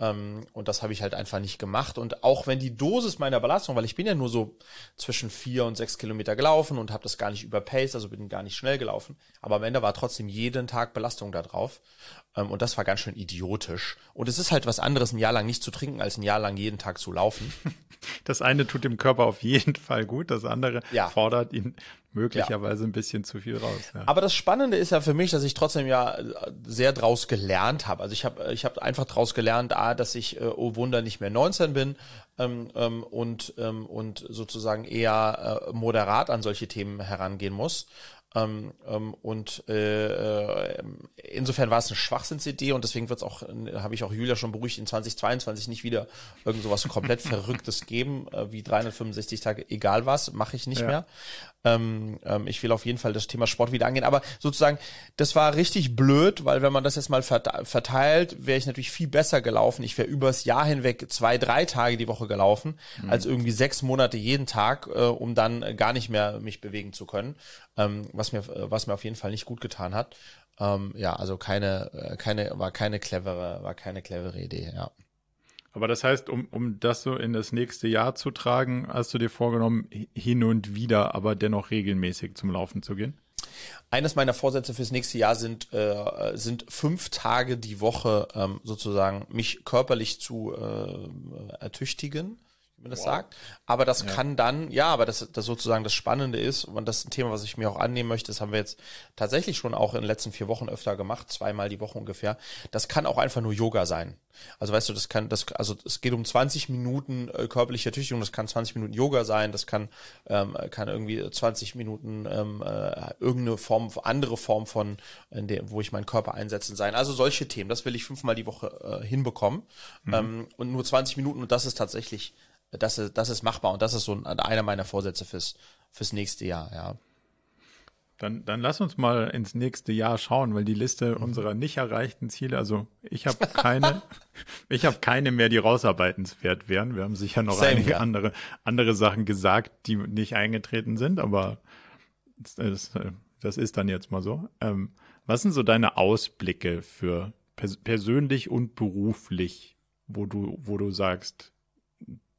Ähm, und das habe ich halt einfach nicht gemacht. Und auch wenn die Dosis meiner Belastung, weil ich bin ja nur so zwischen vier und sechs Kilometer gelaufen und habe das gar nicht überpaced, also bin gar nicht schnell gelaufen. Aber am Ende war trotzdem jeden Tag Belastung da drauf. Ähm, und das war ganz schön idiotisch. Und es ist halt was anderes, ein Jahr lang nicht zu trinken, als ein Jahr lang jeden Tag zu laufen. Das eine tut dem Körper auf jeden Fall gut, das andere Ja. fordert ihn möglicherweise ein bisschen zu viel raus. Ja. Aber das Spannende ist ja für mich, dass ich trotzdem ja äh, sehr draus gelernt habe. Also ich habe ich hab einfach draus gelernt, A, dass ich, äh, oh Wunder, nicht mehr 19 bin ähm, ähm, und, ähm, und sozusagen eher äh, moderat an solche Themen herangehen muss. Ähm, ähm, und äh, äh, insofern war es eine Schwachsinnsidee und deswegen wird es auch, äh, habe ich auch Julia schon beruhigt, in 2022 nicht wieder irgend sowas komplett Verrücktes geben, äh, wie 365 Tage, egal was, mache ich nicht Ja. mehr. Ähm, ähm, ich will auf jeden Fall das Thema Sport wieder angehen. Aber sozusagen, das war richtig blöd, weil wenn man das jetzt mal verte- verteilt, wäre ich natürlich viel besser gelaufen. Ich wäre übers Jahr hinweg zwei, drei Tage die Woche gelaufen, als irgendwie sechs Monate jeden Tag, äh, um dann äh, gar nicht mehr mich bewegen zu können. Ähm, was mir, äh, was mir auf jeden Fall nicht gut getan hat. Ähm, ja, also keine, äh, keine, war keine clevere, war keine clevere Idee, ja. Aber das heißt, um, um das so in das nächste Jahr zu tragen, hast du dir vorgenommen, hi- hin und wieder, aber dennoch regelmäßig zum Laufen zu gehen? Eines meiner Vorsätze fürs nächste Jahr sind, äh, sind fünf Tage die Woche ähm, sozusagen mich körperlich zu äh, ertüchtigen, wie man das sagt. Aber das kann dann, ja, aber das, das sozusagen das Spannende ist, und das ist ein Thema, was ich mir auch annehmen möchte, das haben wir jetzt tatsächlich schon auch in den letzten vier Wochen öfter gemacht, zweimal die Woche ungefähr. Das kann auch einfach nur Yoga sein. Also weißt du, das kann, das, also es geht um 20 Minuten äh, körperliche Ertüchtigung, das kann 20 Minuten Yoga sein, das kann, ähm, kann irgendwie 20 Minuten ähm, äh, irgendeine Form, andere Form von, in der, wo ich meinen Körper einsetzen sein. Also solche Themen, das will ich fünfmal die Woche äh, hinbekommen. Ähm, und nur 20 Minuten und das ist tatsächlich, das ist, das ist machbar und das ist so ein, einer meiner Vorsätze fürs, fürs nächste Jahr, ja. Dann, dann lass uns mal ins nächste Jahr schauen, weil die Liste Mhm. unserer nicht erreichten Ziele, also ich habe keine, ich habe keine mehr, die rausarbeitenswert wären. Wir haben sicher noch Same, einige ja. andere, andere Sachen gesagt, die nicht eingetreten sind, aber das, das, das ist dann jetzt mal so. Ähm, was sind so deine Ausblicke für pers persönlich und beruflich, wo du, wo du sagst,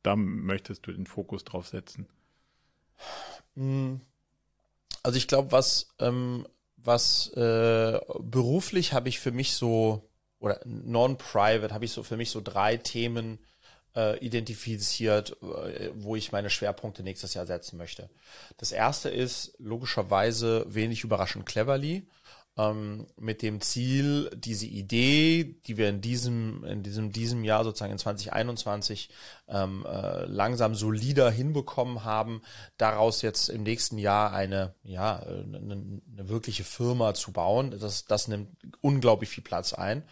da möchtest du den Fokus drauf setzen? Also ich glaube, was, ähm, was äh, beruflich habe ich für mich so, oder non-private habe ich so für mich so drei Themen äh, identifiziert, äh, wo ich meine Schwerpunkte nächstes Jahr setzen möchte. Das erste ist logischerweise wenig überraschend Cleverly ähm, mit dem Ziel, diese Idee, die wir in diesem, in diesem, diesem Jahr sozusagen in 2021 ähm, äh, langsam solider hinbekommen haben, daraus jetzt im nächsten Jahr eine, ja, eine, eine wirkliche Firma zu bauen. Das, das nimmt unglaublich viel Platz ein.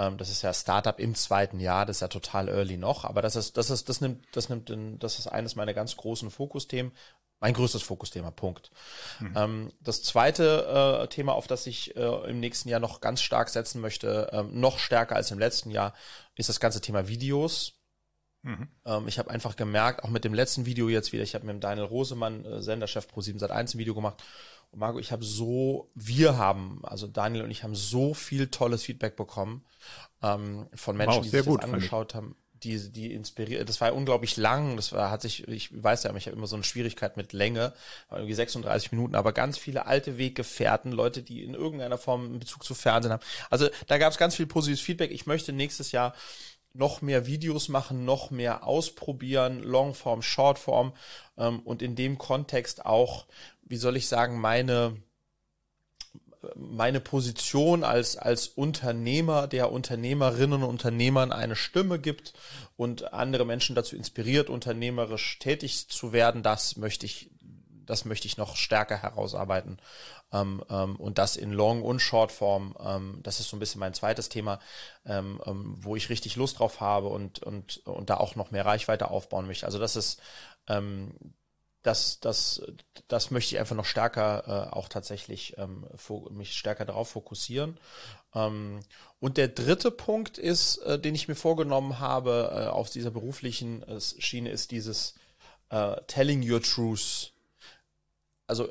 Ähm, das ist ja Startup im zweiten Jahr, das ist ja total early noch, aber das ist, das ist, das nimmt, das nimmt, das ist eines meiner ganz großen Fokusthemen, mein größtes Fokusthema, Punkt. Mhm. Ähm, das zweite äh, Thema, auf das ich äh, im nächsten Jahr noch ganz stark setzen möchte, ähm, noch stärker als im letzten Jahr, ist das ganze Thema Videos. Mhm. Ähm, ich habe einfach gemerkt, auch mit dem letzten Video jetzt wieder, ich habe mit dem Daniel Rosemann, äh, Senderchef Pro 7 seit 1 ein Video gemacht. Und Marco, ich habe so, wir haben, also Daniel und ich haben so viel tolles Feedback bekommen ähm, von Menschen, wow, die sich das angeschaut haben die, die inspiriert, das war unglaublich lang, das war, hat sich, ich weiß ja, ich habe immer so eine Schwierigkeit mit Länge, irgendwie 36 Minuten, aber ganz viele alte Weggefährten, Leute, die in irgendeiner Form einen Bezug zu Fernsehen haben. Also da gab es ganz viel positives Feedback. Ich möchte nächstes Jahr noch mehr Videos machen, noch mehr ausprobieren, Longform, Shortform ähm, und in dem Kontext auch, wie soll ich sagen, meine meine Position als, als Unternehmer, der Unternehmerinnen und Unternehmern eine Stimme gibt und andere Menschen dazu inspiriert, unternehmerisch tätig zu werden, das möchte ich, das möchte ich noch stärker herausarbeiten. Ähm, ähm, und das in Long- und Shortform. Ähm, das ist so ein bisschen mein zweites Thema, ähm, ähm, wo ich richtig Lust drauf habe und, und, und da auch noch mehr Reichweite aufbauen möchte. Also das ist ähm, das, das, das möchte ich einfach noch stärker äh, auch tatsächlich ähm, mich stärker darauf fokussieren. Ähm, und der dritte Punkt ist, äh, den ich mir vorgenommen habe äh, auf dieser beruflichen äh, Schiene, ist dieses äh, Telling Your Truth. Also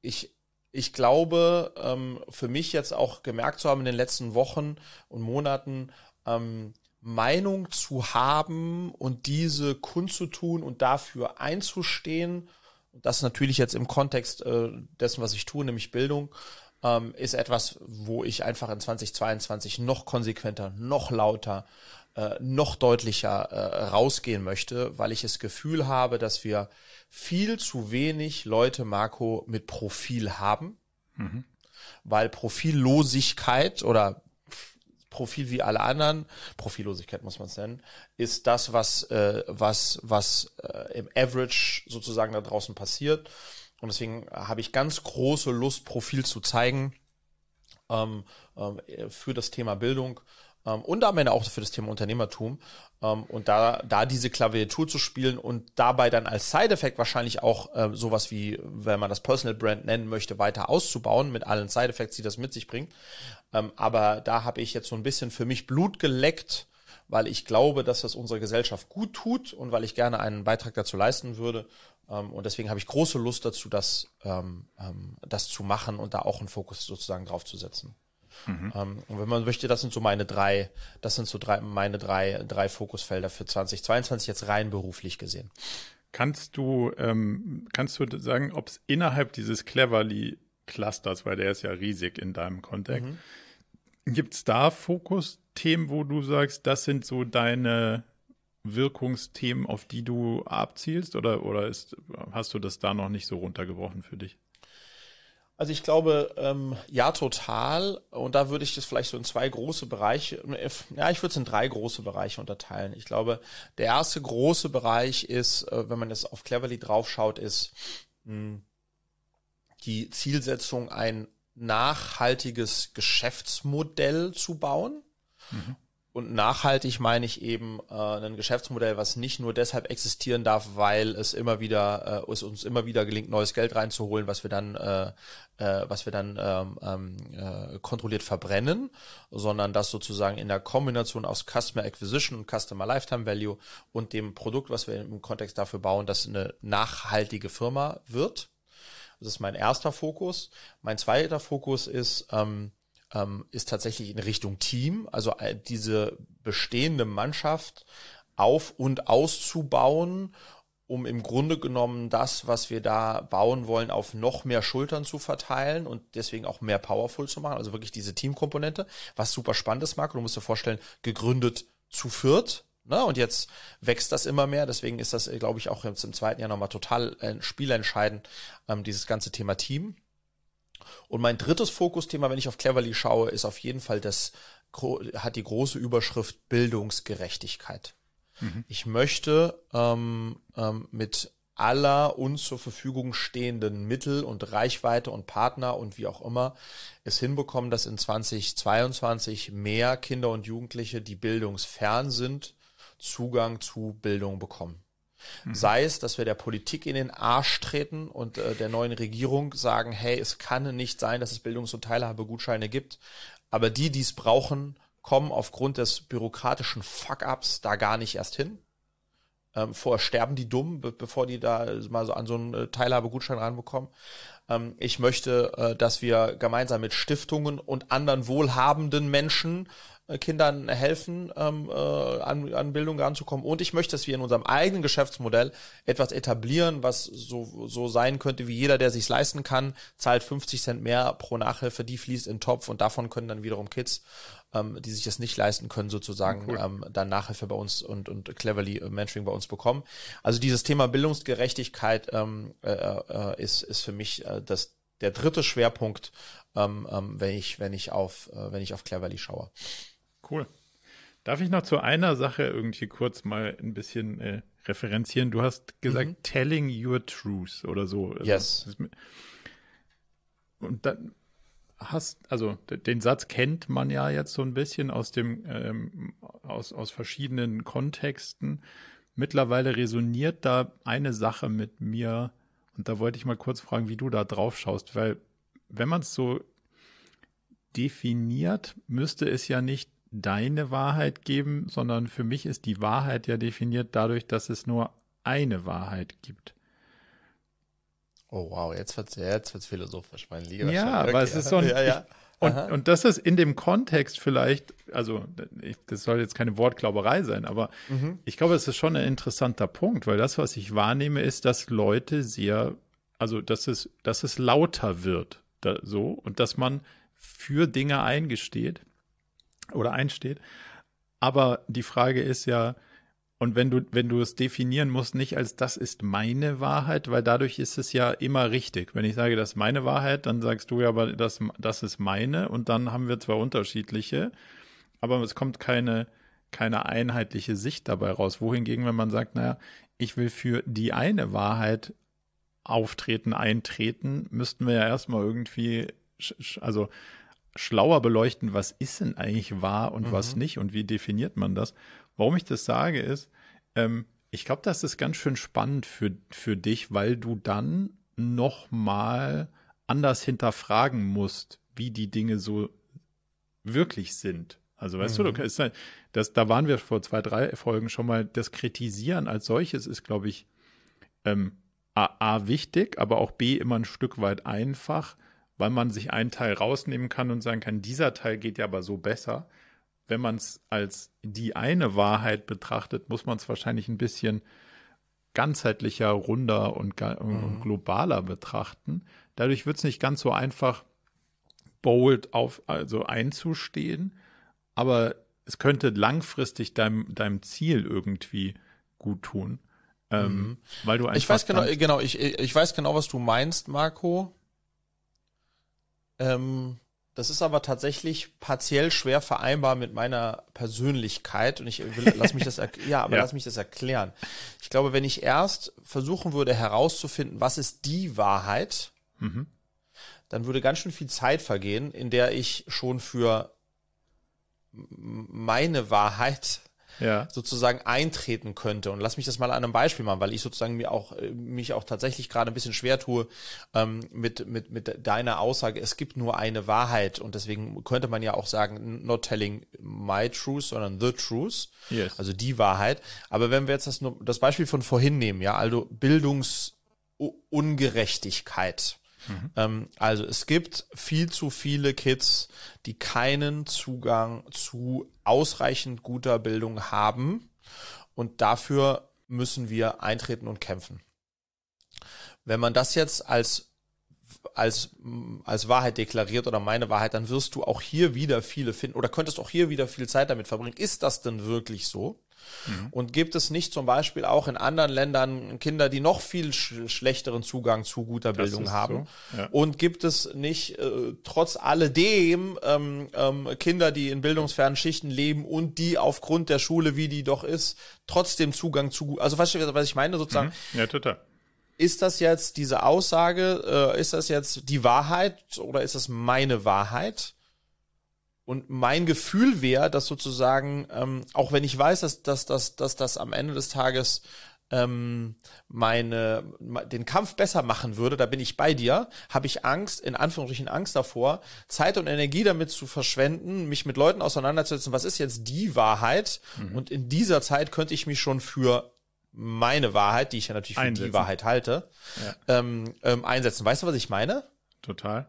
ich, ich glaube, ähm, für mich jetzt auch gemerkt zu haben in den letzten Wochen und Monaten, ähm, Meinung zu haben und diese kundzutun und dafür einzustehen, das natürlich jetzt im Kontext äh, dessen, was ich tue, nämlich Bildung, ähm, ist etwas, wo ich einfach in 2022 noch konsequenter, noch lauter, äh, noch deutlicher äh, rausgehen möchte, weil ich das Gefühl habe, dass wir viel zu wenig Leute, Marco, mit Profil haben. Mhm. Weil Profillosigkeit oder Profil wie alle anderen, Profillosigkeit muss man es nennen, ist das, was, äh, was, was äh, im Average sozusagen da draußen passiert. Und deswegen habe ich ganz große Lust, Profil zu zeigen ähm, äh, für das Thema Bildung ähm, und am Ende auch für das Thema Unternehmertum. Ähm, und da, da diese Klaviatur zu spielen und dabei dann als Side-Effekt wahrscheinlich auch äh, sowas wie, wenn man das Personal Brand nennen möchte, weiter auszubauen mit allen Side-Effects, die das mit sich bringt. Ähm, aber da habe ich jetzt so ein bisschen für mich Blut geleckt, weil ich glaube, dass das unserer Gesellschaft gut tut und weil ich gerne einen Beitrag dazu leisten würde. Ähm, und deswegen habe ich große Lust dazu, das, das zu machen und da auch einen Fokus sozusagen drauf zu setzen. Mhm. Ähm, und wenn man möchte, das sind so meine drei, das sind so drei, meine drei, drei Fokusfelder für 2022 jetzt rein beruflich gesehen. Kannst du, ähm, kannst du sagen, ob es innerhalb dieses Cleverly Clusters, weil der ist ja riesig in deinem Kontext, mhm. gibt es da Fokusthemen, wo du sagst, das sind so deine Wirkungsthemen, auf die du abzielst, oder, oder ist, hast du das da noch nicht so runtergebrochen für dich? Also ich glaube, ähm, ja, total. Und da würde ich das vielleicht so in zwei große Bereiche, ja, ich würde es in drei große Bereiche unterteilen. Ich glaube, der erste große Bereich ist, äh, wenn man jetzt auf Cleverly draufschaut, ist mh, hm, die Zielsetzung, ein nachhaltiges Geschäftsmodell zu bauen. Mhm. Und nachhaltig meine ich eben äh, ein Geschäftsmodell, was nicht nur deshalb existieren darf, weil es immer wieder, äh, es uns immer wieder gelingt, neues Geld reinzuholen, was wir dann, äh, äh, was wir dann ähm, ähm, äh, kontrolliert verbrennen, sondern das sozusagen in der Kombination aus Customer Acquisition und Customer Lifetime Value und dem Produkt, was wir im Kontext dafür bauen, dass eine nachhaltige Firma wird. Das ist mein erster Fokus. Mein zweiter Fokus ist ähm, ähm, ist tatsächlich in Richtung Team, also äh, diese bestehende Mannschaft auf und auszubauen um im Grunde genommen das, was wir da bauen wollen, auf noch mehr Schultern zu verteilen und deswegen auch mehr powerful zu machen. Also wirklich diese Teamkomponente, was super spannend ist, Marco. Du musst dir vorstellen, gegründet zu viert. Ne? Und jetzt wächst das immer mehr. Deswegen ist das, glaube ich, auch jetzt im zweiten Jahr nochmal total äh, spielentscheidend, ähm, dieses ganze Thema Team. Und mein drittes Fokusthema, wenn ich auf Cleverly schaue, ist auf jeden Fall das, hat die große Überschrift Bildungsgerechtigkeit. Mhm. Ich möchte ähm, ähm, mit aller uns zur Verfügung stehenden Mittel und Reichweite und Partner und wie auch immer es hinbekommen, dass in 2022 mehr Kinder und Jugendliche, die bildungsfern sind, Zugang zu Bildung bekommen. Mhm. Sei es, dass wir der Politik in den Arsch treten und äh, der neuen Regierung sagen, hey, es kann nicht sein, dass es Bildungs- und Teilhabegutscheine gibt, aber die, die es brauchen, kommen aufgrund des bürokratischen Fuck-ups da gar nicht erst hin. Ähm, vorher sterben die dumm, be bevor die da mal so an so einen äh, Teilhabegutschein ranbekommen. Ähm, ich möchte, äh, dass wir gemeinsam mit Stiftungen und anderen wohlhabenden Menschen Kindern helfen, ähm, äh, an, an Bildung ranzukommen. Und ich möchte, dass wir in unserem eigenen Geschäftsmodell etwas etablieren, was so, so sein könnte, wie jeder, der sich leisten kann, zahlt 50 Cent mehr pro Nachhilfe, die fließt in den Topf und davon können dann wiederum Kids ähm, die sich das nicht leisten können, sozusagen cool. ähm, dann Nachhilfe bei uns und, und Cleverly äh, Mentoring bei uns bekommen. Also dieses Thema Bildungsgerechtigkeit ähm, äh, äh, ist, ist für mich äh, das, der dritte Schwerpunkt, ähm, ähm, wenn ich, wenn ich auf, äh, wenn ich auf Cleverly schaue. Cool. Darf ich noch zu einer Sache irgendwie kurz mal ein bisschen äh, referenzieren? Du hast gesagt, mhm. telling your truth oder so. Also, yes. Und dann hast, also den Satz kennt man ja jetzt so ein bisschen aus dem, ähm, aus, aus verschiedenen Kontexten. Mittlerweile resoniert da eine Sache mit mir und da wollte ich mal kurz fragen, wie du da drauf schaust, weil wenn man es so definiert, müsste es ja nicht deine Wahrheit geben, sondern für mich ist die Wahrheit ja definiert dadurch, dass es nur eine Wahrheit gibt. Oh wow, jetzt wird's jetzt wird's philosophisch, mein Lieber. Ja, aber es ist so ein ja, ja. Ich, und, und das ist in dem Kontext vielleicht, also ich, das soll jetzt keine Wortglauberei sein, aber mhm. ich glaube, es ist schon ein interessanter Punkt, weil das, was ich wahrnehme, ist, dass Leute sehr, also dass es, dass es lauter wird, da, so und dass man für Dinge eingesteht oder einsteht. Aber die Frage ist ja, und wenn du, wenn du es definieren musst, nicht als das ist meine Wahrheit, weil dadurch ist es ja immer richtig. Wenn ich sage, das ist meine Wahrheit, dann sagst du ja, aber das, das ist meine und dann haben wir zwar unterschiedliche, aber es kommt keine, keine einheitliche Sicht dabei raus. Wohingegen, wenn man sagt, naja, ich will für die eine Wahrheit auftreten, eintreten, müssten wir ja erstmal irgendwie, also schlauer beleuchten, was ist denn eigentlich wahr und mhm. was nicht und wie definiert man das. Warum ich das sage, ist, ähm, ich glaube, das ist ganz schön spannend für, für dich, weil du dann nochmal anders hinterfragen musst, wie die Dinge so wirklich sind. Also weißt mhm. du, du halt, das, da waren wir vor zwei, drei Folgen schon mal, das Kritisieren als solches ist, glaube ich, ähm, A, A wichtig, aber auch B immer ein Stück weit einfach, weil man sich einen Teil rausnehmen kann und sagen kann, dieser Teil geht ja aber so besser wenn man es als die eine Wahrheit betrachtet, muss man es wahrscheinlich ein bisschen ganzheitlicher, runder und, und mhm. globaler betrachten. Dadurch wird es nicht ganz so einfach, bold auf, also einzustehen, aber es könnte langfristig deinem, deinem Ziel irgendwie gut tun. Ähm, mhm. weil du einfach ich weiß genau, genau, ich, ich weiß genau, was du meinst, Marco. Ähm, das ist aber tatsächlich partiell schwer vereinbar mit meiner Persönlichkeit und ich will, lass mich das, ja, aber ja. lass mich das erklären. Ich glaube, wenn ich erst versuchen würde herauszufinden, was ist die Wahrheit, mhm. dann würde ganz schön viel Zeit vergehen, in der ich schon für meine Wahrheit ja. sozusagen eintreten könnte. Und lass mich das mal an einem Beispiel machen, weil ich sozusagen mir auch, äh, mich auch tatsächlich gerade ein bisschen schwer tue ähm, mit, mit, mit deiner Aussage, es gibt nur eine Wahrheit. Und deswegen könnte man ja auch sagen, not telling my truth, sondern the truth. Yes. Also die Wahrheit. Aber wenn wir jetzt das, nur, das Beispiel von vorhin nehmen, ja, also Bildungsungerechtigkeit. Mhm. Ähm, also es gibt viel zu viele Kids, die keinen Zugang zu ausreichend guter Bildung haben und dafür müssen wir eintreten und kämpfen. Wenn man das jetzt als als, als Wahrheit deklariert oder meine Wahrheit, dann wirst du auch hier wieder viele finden oder könntest auch hier wieder viel Zeit damit verbringen. Ist das denn wirklich so? Mhm. Und gibt es nicht zum Beispiel auch in anderen Ländern Kinder, die noch viel sch schlechteren Zugang zu guter Bildung haben? So. Ja. Und gibt es nicht äh, trotz alledem ähm, ähm, Kinder, die in bildungsfernen Schichten leben und die aufgrund der Schule, wie die doch ist, trotzdem Zugang zu, also du, was ich meine sozusagen? Mhm. Ja, total ist das jetzt diese Aussage, äh, ist das jetzt die Wahrheit oder ist das meine Wahrheit? Und mein Gefühl wäre, dass sozusagen, ähm, auch wenn ich weiß, dass, dass, dass, dass das am Ende des Tages ähm, meine den Kampf besser machen würde, da bin ich bei dir, habe ich Angst, in Anführungsstrichen Angst davor, Zeit und Energie damit zu verschwenden, mich mit Leuten auseinanderzusetzen, was ist jetzt die Wahrheit? Mhm. Und in dieser Zeit könnte ich mich schon für meine Wahrheit, die ich ja natürlich für einsetzen. die Wahrheit halte, ja. ähm, ähm, einsetzen. Weißt du, was ich meine? Total.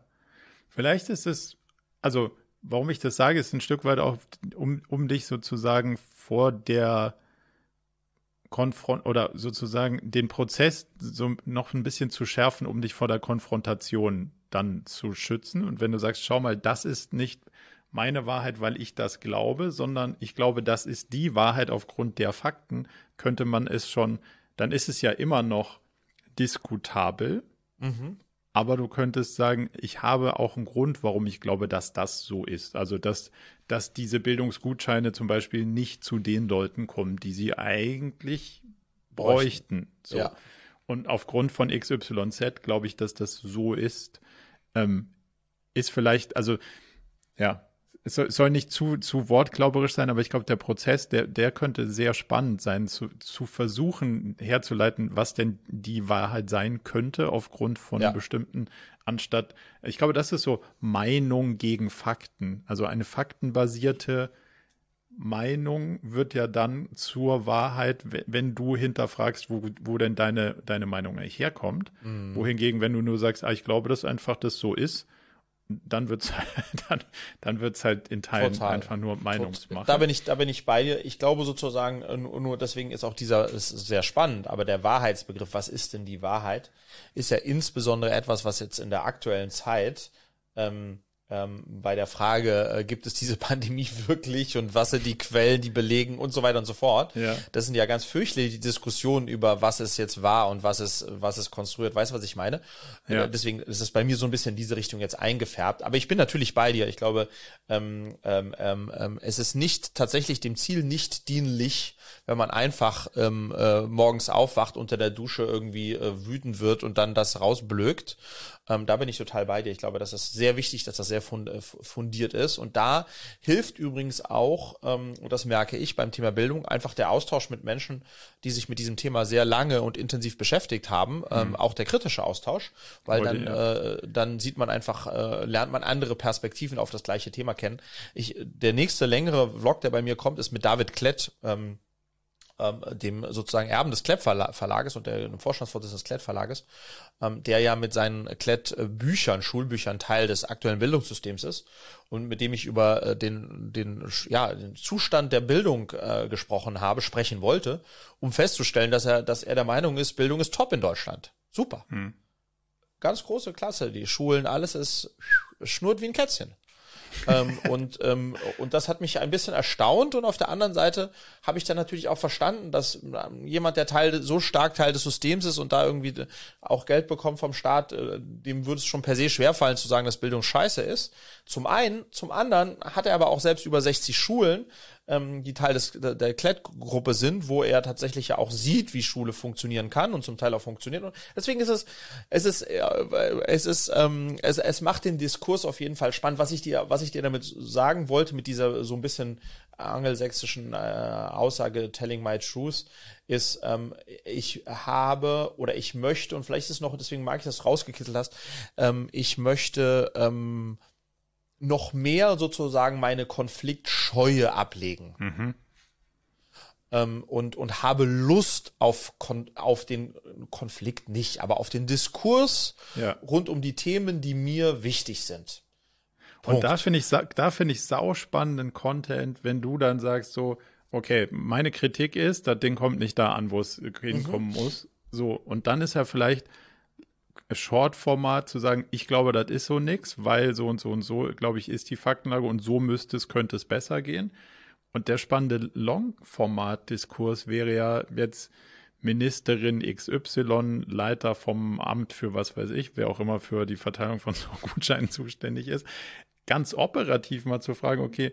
Vielleicht ist es, also warum ich das sage, ist ein Stück weit auch, um, um dich sozusagen vor der Konfront oder sozusagen den Prozess so noch ein bisschen zu schärfen, um dich vor der Konfrontation dann zu schützen. Und wenn du sagst, schau mal, das ist nicht meine Wahrheit, weil ich das glaube, sondern ich glaube, das ist die Wahrheit aufgrund der Fakten, könnte man es schon, dann ist es ja immer noch diskutabel. Mhm. Aber du könntest sagen, ich habe auch einen Grund, warum ich glaube, dass das so ist. Also, dass, dass diese Bildungsgutscheine zum Beispiel nicht zu den Leuten kommen, die sie eigentlich bräuchten. So. Ja. Und aufgrund von XYZ glaube ich, dass das so ist. Ähm, ist vielleicht, also, ja, es soll, nicht zu, zu wortglauberisch sein, aber ich glaube, der Prozess, der, der könnte sehr spannend sein, zu, zu versuchen herzuleiten, was denn die Wahrheit sein könnte aufgrund von ja. bestimmten, anstatt, ich glaube, das ist so Meinung gegen Fakten. Also eine faktenbasierte Meinung wird ja dann zur Wahrheit, wenn du hinterfragst, wo, wo denn deine, deine Meinung eigentlich herkommt. Mhm. Wohingegen, wenn du nur sagst, ah, ich glaube, dass einfach das so ist, dann wird's dann, dann wird's halt in Teilen Total. einfach nur Meinungsmache. Da bin ich da bin ich bei dir. Ich glaube sozusagen äh, nur deswegen ist auch dieser ist sehr spannend, aber der Wahrheitsbegriff, was ist denn die Wahrheit, ist ja insbesondere etwas, was jetzt in der aktuellen Zeit ähm, ähm, bei der Frage, äh, gibt es diese Pandemie wirklich und was sind die Quellen, die belegen und so weiter und so fort. Ja. Das sind ja ganz fürchterliche Diskussionen über, was es jetzt war und was es, was es konstruiert. Weißt du, was ich meine? Ja. Äh, deswegen ist es bei mir so ein bisschen in diese Richtung jetzt eingefärbt. Aber ich bin natürlich bei dir. Ich glaube, ähm, ähm, ähm, ähm es ist nicht tatsächlich dem Ziel nicht dienlich, wenn man einfach ähm, äh, morgens aufwacht, unter der Dusche irgendwie äh, wütend wird und dann das rausblökt. Ähm, da bin ich total bei dir. Ich glaube, das ist sehr wichtig, dass das sehr äh, fundiert ist. Und da hilft übrigens auch, ähm, und das merke ich beim Thema Bildung, einfach der Austausch mit Menschen, die sich mit diesem Thema sehr lange und intensiv beschäftigt haben. Ähm, mhm. auch der kritische Austausch, weil Heute, dann, ja. äh, dann sieht man einfach, äh, lernt man andere Perspektiven auf das gleiche Thema kennen. Ich, der nächste längere Vlog, der bei mir kommt, ist mit David Klett. Ähm, ähm, dem sozusagen Erben des Klett-Verlages und der Vorstandsvorsitzenden des Klett-Verlages, ähm, der ja mit seinen Klett-Büchern, Schulbüchern Teil des aktuellen Bildungssystems ist und mit dem ich über äh, den, den, ja, den Zustand der Bildung äh, gesprochen habe, sprechen wollte, um festzustellen, dass er, dass er der Meinung ist, Bildung ist top in Deutschland. Super. Hm. Ganz große Klasse. Die Schulen, alles ist schnurrt wie ein Kätzchen ähm, und, ähm, und das hat mich ein bisschen erstaunt und auf der anderen Seite habe ich dann natürlich auch verstanden, dass ähm, jemand, der Teil so stark Teil des Systems ist und da irgendwie auch Geld bekommt vom Staat, äh, dem würde es schon per se schwerfallen zu sagen, dass Bildung scheiße ist. Zum einen, zum anderen hat er aber auch selbst über 60 Schulen, ähm, die Teil des, der, Klett-Gruppe sind, wo er tatsächlich ja auch sieht, wie Schule funktionieren kann und zum Teil auch funktioniert. Und deswegen ist es, es ist, äh, es ist, ähm, es, es macht den Diskurs auf jeden Fall spannend. Was ich dir, was ich dir damit sagen wollte, mit dieser so ein bisschen angelsächsischen äh, Aussage Telling My Truth, ist, ähm, ich habe oder ich möchte, und vielleicht ist es noch, deswegen mag ich, dass du rausgekitzelt hast, ähm, ich möchte ähm, noch mehr sozusagen meine Konfliktscheue ablegen. Mhm. Ähm, und, und habe Lust auf, auf den Konflikt nicht, aber auf den Diskurs ja. rund um die Themen, die mir wichtig sind. Punkt. Und da finde ich, da finde ich sauspannenden Content, wenn du dann sagst so, okay, meine Kritik ist, das Ding kommt nicht da an, wo es hinkommen mhm. muss. So, und dann ist ja vielleicht Short-Format zu sagen, ich glaube, das ist so nix, weil so und so und so, glaube ich, ist die Faktenlage und so müsste es, könnte es besser gehen. Und der spannende Long-Format-Diskurs wäre ja jetzt Ministerin XY, Leiter vom Amt für was weiß ich, wer auch immer für die Verteilung von so Gutscheinen zuständig ist, ganz operativ mal zu fragen, okay,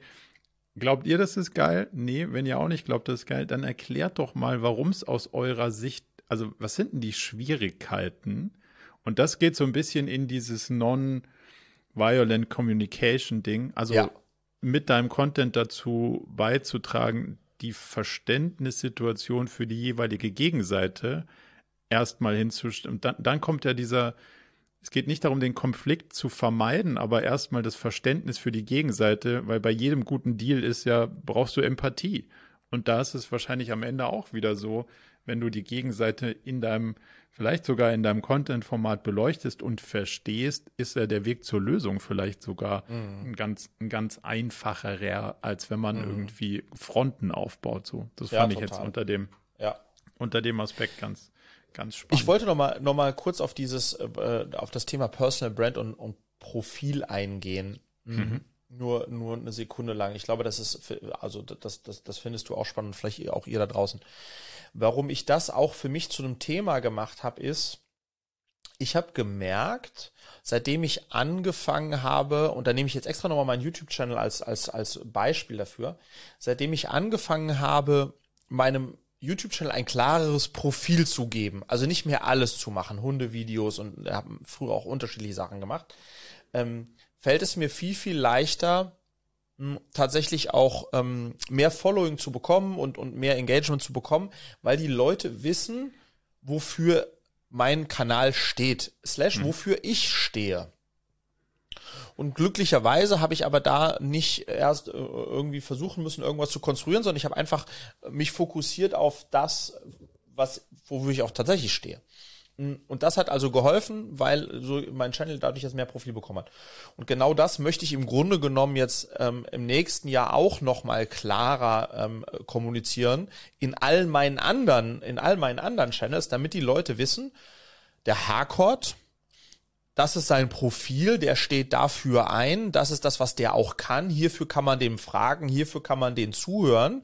glaubt ihr, das ist geil? Nee, wenn ihr auch nicht glaubt, das ist geil, dann erklärt doch mal, warum es aus eurer Sicht, also was sind denn die Schwierigkeiten? Und das geht so ein bisschen in dieses Non-Violent Communication Ding. Also ja. mit deinem Content dazu beizutragen, die Verständnissituation für die jeweilige Gegenseite erstmal hinzustellen. Und dann, dann kommt ja dieser, es geht nicht darum, den Konflikt zu vermeiden, aber erstmal das Verständnis für die Gegenseite, weil bei jedem guten Deal ist ja, brauchst du Empathie. Und da ist es wahrscheinlich am Ende auch wieder so, wenn du die Gegenseite in deinem, vielleicht sogar in deinem Content-Format beleuchtest und verstehst, ist ja der Weg zur Lösung vielleicht sogar mhm. ein ganz, ein ganz einfacherer, als wenn man mhm. irgendwie Fronten aufbaut. So, das ja, fand total. ich jetzt unter dem, ja. unter dem Aspekt ganz, ganz spannend. Ich wollte noch mal, noch mal kurz auf dieses, äh, auf das Thema Personal Brand und, und Profil eingehen. Mhm. mhm. Nur, nur eine Sekunde lang. Ich glaube, das ist, also das, das, das findest du auch spannend, vielleicht auch ihr da draußen. Warum ich das auch für mich zu einem Thema gemacht habe, ist, ich habe gemerkt, seitdem ich angefangen habe, und da nehme ich jetzt extra nochmal meinen YouTube-Channel als, als, als Beispiel dafür, seitdem ich angefangen habe, meinem YouTube-Channel ein klareres Profil zu geben, also nicht mehr alles zu machen, Hundevideos und habe früher auch unterschiedliche Sachen gemacht, ähm, fällt es mir viel, viel leichter, tatsächlich auch ähm, mehr Following zu bekommen und, und mehr Engagement zu bekommen, weil die Leute wissen, wofür mein Kanal steht, slash mhm. wofür ich stehe. Und glücklicherweise habe ich aber da nicht erst äh, irgendwie versuchen müssen, irgendwas zu konstruieren, sondern ich habe einfach mich fokussiert auf das, was, wofür ich auch tatsächlich stehe. Und das hat also geholfen, weil so mein Channel dadurch jetzt mehr Profil bekommen hat. Und genau das möchte ich im Grunde genommen jetzt ähm, im nächsten Jahr auch nochmal klarer ähm, kommunizieren in all meinen anderen, in all meinen anderen Channels, damit die Leute wissen, der Hardcore, das ist sein Profil, der steht dafür ein, das ist das, was der auch kann, hierfür kann man dem fragen, hierfür kann man den zuhören.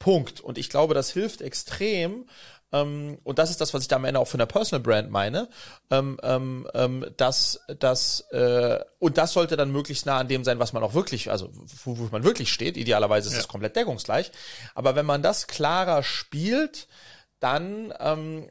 Punkt. Und ich glaube, das hilft extrem, ähm, und das ist das, was ich da am Ende auch von der Personal Brand meine, ähm, ähm, ähm, dass das äh, und das sollte dann möglichst nah an dem sein, was man auch wirklich, also wo, wo man wirklich steht. Idealerweise ist es ja. komplett deckungsgleich. Aber wenn man das klarer spielt, dann ähm,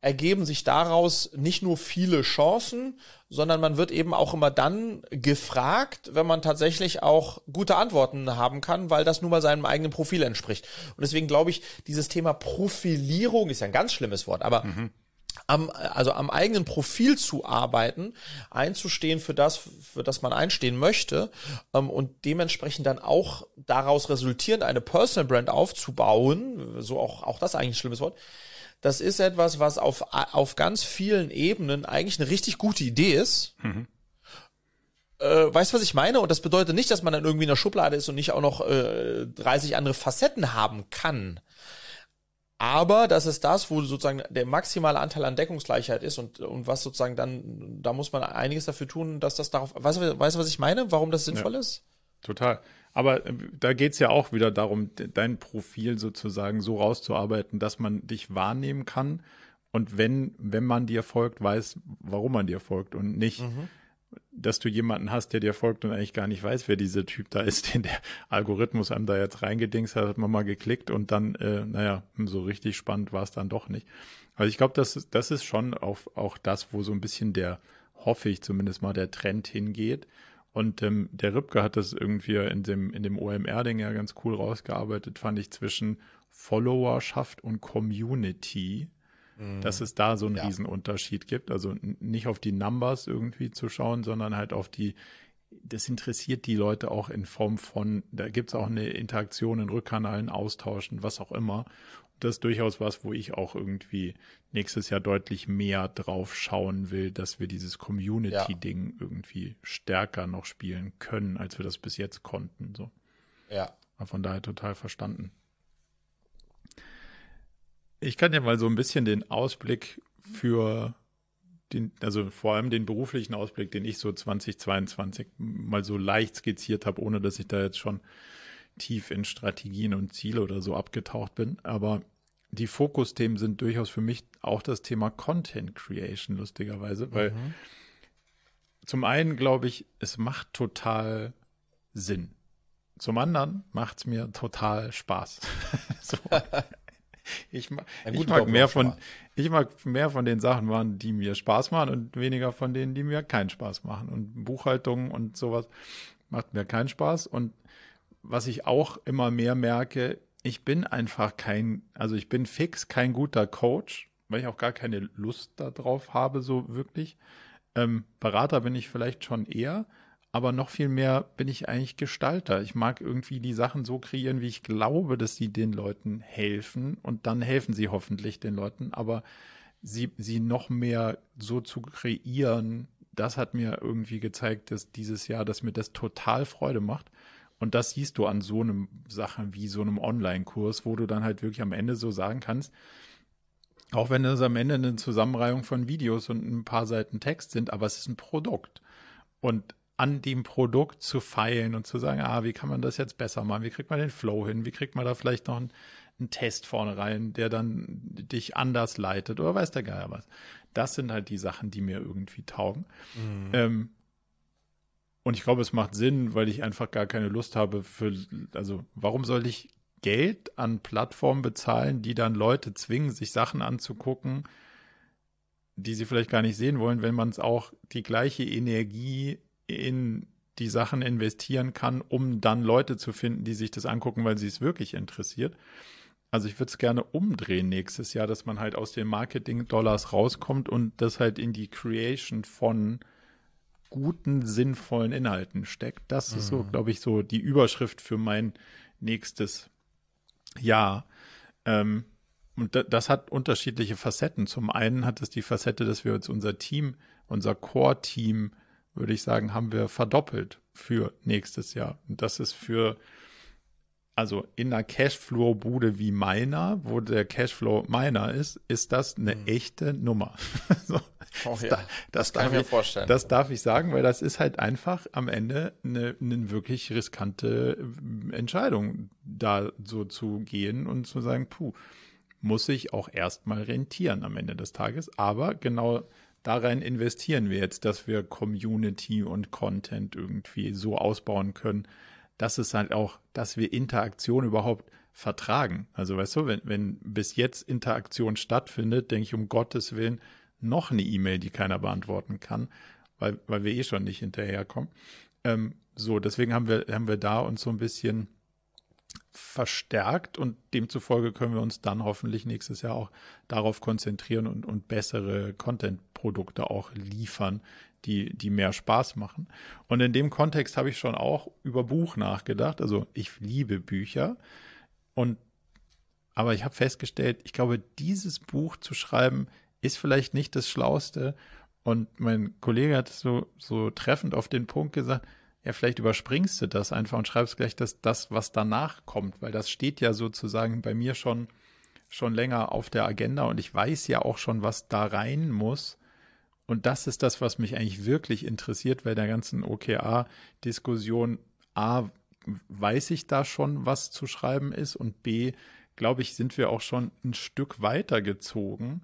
ergeben sich daraus nicht nur viele Chancen, sondern man wird eben auch immer dann gefragt, wenn man tatsächlich auch gute Antworten haben kann, weil das nun mal seinem eigenen Profil entspricht. Und deswegen glaube ich, dieses Thema Profilierung ist ja ein ganz schlimmes Wort, aber mhm. am, also am eigenen Profil zu arbeiten, einzustehen für das, für das man einstehen möchte ähm, und dementsprechend dann auch daraus resultierend eine Personal Brand aufzubauen, so auch, auch das eigentlich ein schlimmes Wort, das ist etwas, was auf, auf ganz vielen Ebenen eigentlich eine richtig gute Idee ist. Mhm. Äh, weißt du, was ich meine? Und das bedeutet nicht, dass man dann irgendwie in der Schublade ist und nicht auch noch äh, 30 andere Facetten haben kann. Aber das ist das, wo sozusagen der maximale Anteil an Deckungsgleichheit ist und, und was sozusagen dann, da muss man einiges dafür tun, dass das darauf, weißt du, weißt du was ich meine? Warum das sinnvoll ja, ist? Total. Aber äh, da geht's ja auch wieder darum, dein Profil sozusagen so rauszuarbeiten, dass man dich wahrnehmen kann. Und wenn, wenn man dir folgt, weiß, warum man dir folgt und nicht, mhm. dass du jemanden hast, der dir folgt und eigentlich gar nicht weiß, wer dieser Typ da ist, den der Algorithmus einem da jetzt reingedingst hat, hat man mal geklickt und dann, äh, naja, so richtig spannend war es dann doch nicht. Also ich glaube, das, das ist schon auch, auch das, wo so ein bisschen der, hoffe ich zumindest mal, der Trend hingeht. Und ähm, der Ripke hat das irgendwie in dem, in dem OMR-Ding ja ganz cool rausgearbeitet, fand ich, zwischen Followerschaft und Community, mhm. dass es da so einen ja. Riesenunterschied gibt. Also nicht auf die Numbers irgendwie zu schauen, sondern halt auf die, das interessiert die Leute auch in Form von, da gibt's auch eine Interaktion in Rückkanalen, Austauschen, was auch immer das ist durchaus was, wo ich auch irgendwie nächstes Jahr deutlich mehr drauf schauen will, dass wir dieses Community-Ding ja. irgendwie stärker noch spielen können, als wir das bis jetzt konnten. So. Ja. Aber von daher total verstanden. Ich kann ja mal so ein bisschen den Ausblick für den, also vor allem den beruflichen Ausblick, den ich so 2022 mal so leicht skizziert habe, ohne dass ich da jetzt schon tief in Strategien und Ziele oder so abgetaucht bin. Aber die Fokusthemen sind durchaus für mich auch das Thema Content Creation, lustigerweise, weil mhm. zum einen glaube ich, es macht total Sinn. Zum anderen macht es mir total Spaß. so. Ich, ma ich mag mehr von, ich mag mehr von den Sachen machen, die mir Spaß machen und weniger von denen, die mir keinen Spaß machen. Und Buchhaltung und sowas macht mir keinen Spaß. Und was ich auch immer mehr merke, ich bin einfach kein, also ich bin fix kein guter Coach, weil ich auch gar keine Lust darauf habe, so wirklich. Ähm, Berater bin ich vielleicht schon eher, aber noch viel mehr bin ich eigentlich Gestalter. Ich mag irgendwie die Sachen so kreieren, wie ich glaube, dass sie den Leuten helfen und dann helfen sie hoffentlich den Leuten, aber sie, sie noch mehr so zu kreieren, das hat mir irgendwie gezeigt, dass dieses Jahr, dass mir das total Freude macht. Und das siehst du an so einem Sachen wie so einem Online-Kurs, wo du dann halt wirklich am Ende so sagen kannst, auch wenn es am Ende eine Zusammenreihung von Videos und ein paar Seiten Text sind, aber es ist ein Produkt. Und an dem Produkt zu feilen und zu sagen, ah, wie kann man das jetzt besser machen? Wie kriegt man den Flow hin? Wie kriegt man da vielleicht noch einen, einen Test vorne rein, der dann dich anders leitet oder weiß der Geier was? Das sind halt die Sachen, die mir irgendwie taugen. Mhm. Ähm, und ich glaube, es macht Sinn, weil ich einfach gar keine Lust habe für, also warum soll ich Geld an Plattformen bezahlen, die dann Leute zwingen, sich Sachen anzugucken, die sie vielleicht gar nicht sehen wollen, wenn man es auch die gleiche Energie in die Sachen investieren kann, um dann Leute zu finden, die sich das angucken, weil sie es wirklich interessiert. Also ich würde es gerne umdrehen nächstes Jahr, dass man halt aus den Marketing-Dollars rauskommt und das halt in die Creation von guten, sinnvollen Inhalten steckt. Das mhm. ist so, mhm. glaube ich, so die Überschrift für mein nächstes Jahr. Ähm, und das hat unterschiedliche Facetten. Zum einen hat es die Facette, dass wir uns unser Team, unser Core-Team, würde ich sagen, haben wir verdoppelt für nächstes Jahr. Und das ist für, also in einer Cashflow-Bude wie meiner, wo der Cashflow meiner ist, ist das eine mhm. echte Nummer. so. Oh, ja. das, das, kann ich mir vorstellen. Das darf ich sagen, weil das ist halt einfach am Ende eine, eine wirklich riskante äh, Entscheidung, da so zu gehen und zu sagen, puh, muss ich auch erstmal rentieren am Ende des Tages. Aber genau darein investieren wir jetzt, dass wir Community und Content irgendwie so ausbauen können, dass es halt auch, dass wir Interaktion überhaupt vertragen. Also weißt du, wenn, wenn bis jetzt Interaktion stattfindet, denke ich um Gottes Willen, noch eine E-Mail, die keiner beantworten kann, weil, weil wir eh schon nicht hinterherkommen. Ähm, so, deswegen haben wir, haben wir da uns so ein bisschen verstärkt und demzufolge können wir uns dann hoffentlich nächstes Jahr auch darauf konzentrieren und, und bessere Content-Produkte auch liefern, die, die mehr Spaß machen. Und in dem Kontext habe ich schon auch über Buch nachgedacht. Also ich liebe Bücher und aber ich habe festgestellt, ich glaube, dieses Buch zu schreiben ist vielleicht nicht das Schlauste. Und mein Kollege hat so, so treffend auf den Punkt gesagt, ja, vielleicht überspringst du das einfach und schreibst gleich das, das, was danach kommt, weil das steht ja sozusagen bei mir schon, schon länger auf der Agenda und ich weiß ja auch schon, was da rein muss. Und das ist das, was mich eigentlich wirklich interessiert, bei der ganzen OKA-Diskussion. A, weiß ich da schon, was zu schreiben ist und B, glaube ich, sind wir auch schon ein Stück weiter gezogen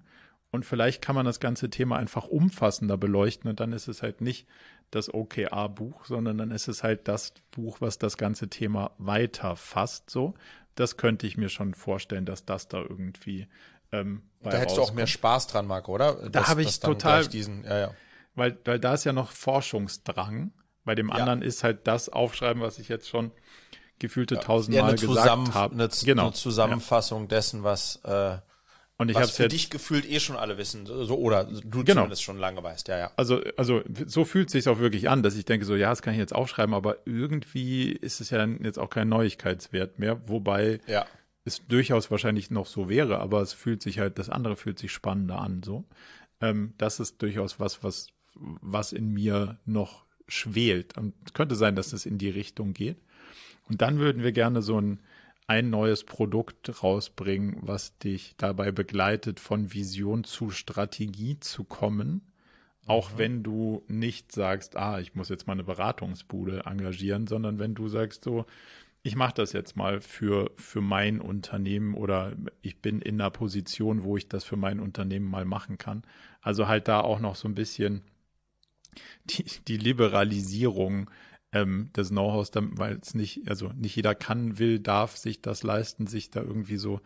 und vielleicht kann man das ganze Thema einfach umfassender beleuchten und dann ist es halt nicht das OKR-Buch, sondern dann ist es halt das Buch, was das ganze Thema weiter fasst. So, das könnte ich mir schon vorstellen, dass das da irgendwie. Ähm, da hättest du auch mehr Spaß dran, Marco, oder? Da habe ich total diesen, ja, ja. Weil, weil da ist ja noch Forschungsdrang. Bei dem anderen ja. ist halt das Aufschreiben, was ich jetzt schon gefühlte tausendmal ja, gesagt habe. Eine, genau. eine Zusammenfassung dessen, was äh, und ich habe für dich gefühlt eh schon alle wissen, so oder du genau. zumindest schon lange weißt, ja, ja. Also, also so fühlt es sich auch wirklich an, dass ich denke so, ja, das kann ich jetzt aufschreiben, aber irgendwie ist es ja jetzt auch kein Neuigkeitswert mehr, wobei ja. Es durchaus wahrscheinlich noch so wäre, aber es fühlt sich halt, das andere fühlt sich spannender an, so. Ähm, das ist durchaus was, was, was in mir noch schwelt. Und es könnte sein, dass es in die Richtung geht. Und dann würden wir gerne so ein ein neues Produkt rausbringen, was dich dabei begleitet, von Vision zu Strategie zu kommen. Auch mhm. wenn du nicht sagst, ah, ich muss jetzt mal eine Beratungsbude engagieren, sondern wenn du sagst so, ich mache das jetzt mal für, für mein Unternehmen oder ich bin in einer Position, wo ich das für mein Unternehmen mal machen kann. Also halt da auch noch so ein bisschen die, die Liberalisierung ähm, des Know-hows, weil es nicht, also nicht jeder kann, will, darf sich das leisten, sich da irgendwie so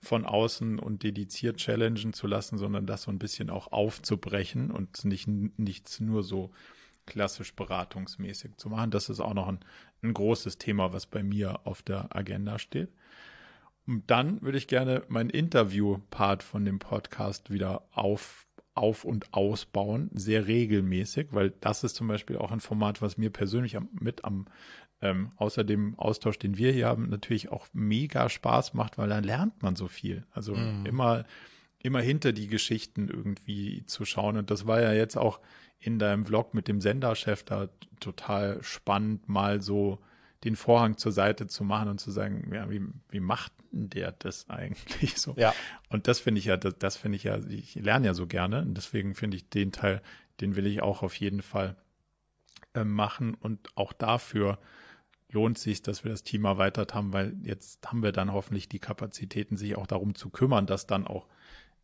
von außen und dediziert challengen zu lassen, sondern das so ein bisschen auch aufzubrechen und nicht nichts nur so klassisch beratungsmäßig zu machen. Das ist auch noch ein, ein großes Thema, was bei mir auf der Agenda steht. Und dann würde ich gerne meinen Interview-Part von dem Podcast wieder auf, auf und ausbauen, sehr regelmäßig, weil das ist zum Beispiel auch ein Format, was mir persönlich am, mit am ähm, außer dem Austausch, den wir hier haben, natürlich auch mega Spaß macht, weil da lernt man so viel. Also mhm. immer, immer hinter die Geschichten irgendwie zu schauen. Und das war ja jetzt auch in deinem Vlog mit dem Senderchef da total spannend, mal so den Vorhang zur Seite zu machen und zu sagen, ja, wie, wie macht denn der das eigentlich so? Ja. Und das finde ich ja, das, das finde ich ja, ich lerne ja so gerne und deswegen finde ich den Teil, den will ich auch auf jeden Fall äh, machen und auch dafür lohnt sich, dass wir das Team erweitert haben, weil jetzt haben wir dann hoffentlich die Kapazitäten, sich auch darum zu kümmern, dass dann auch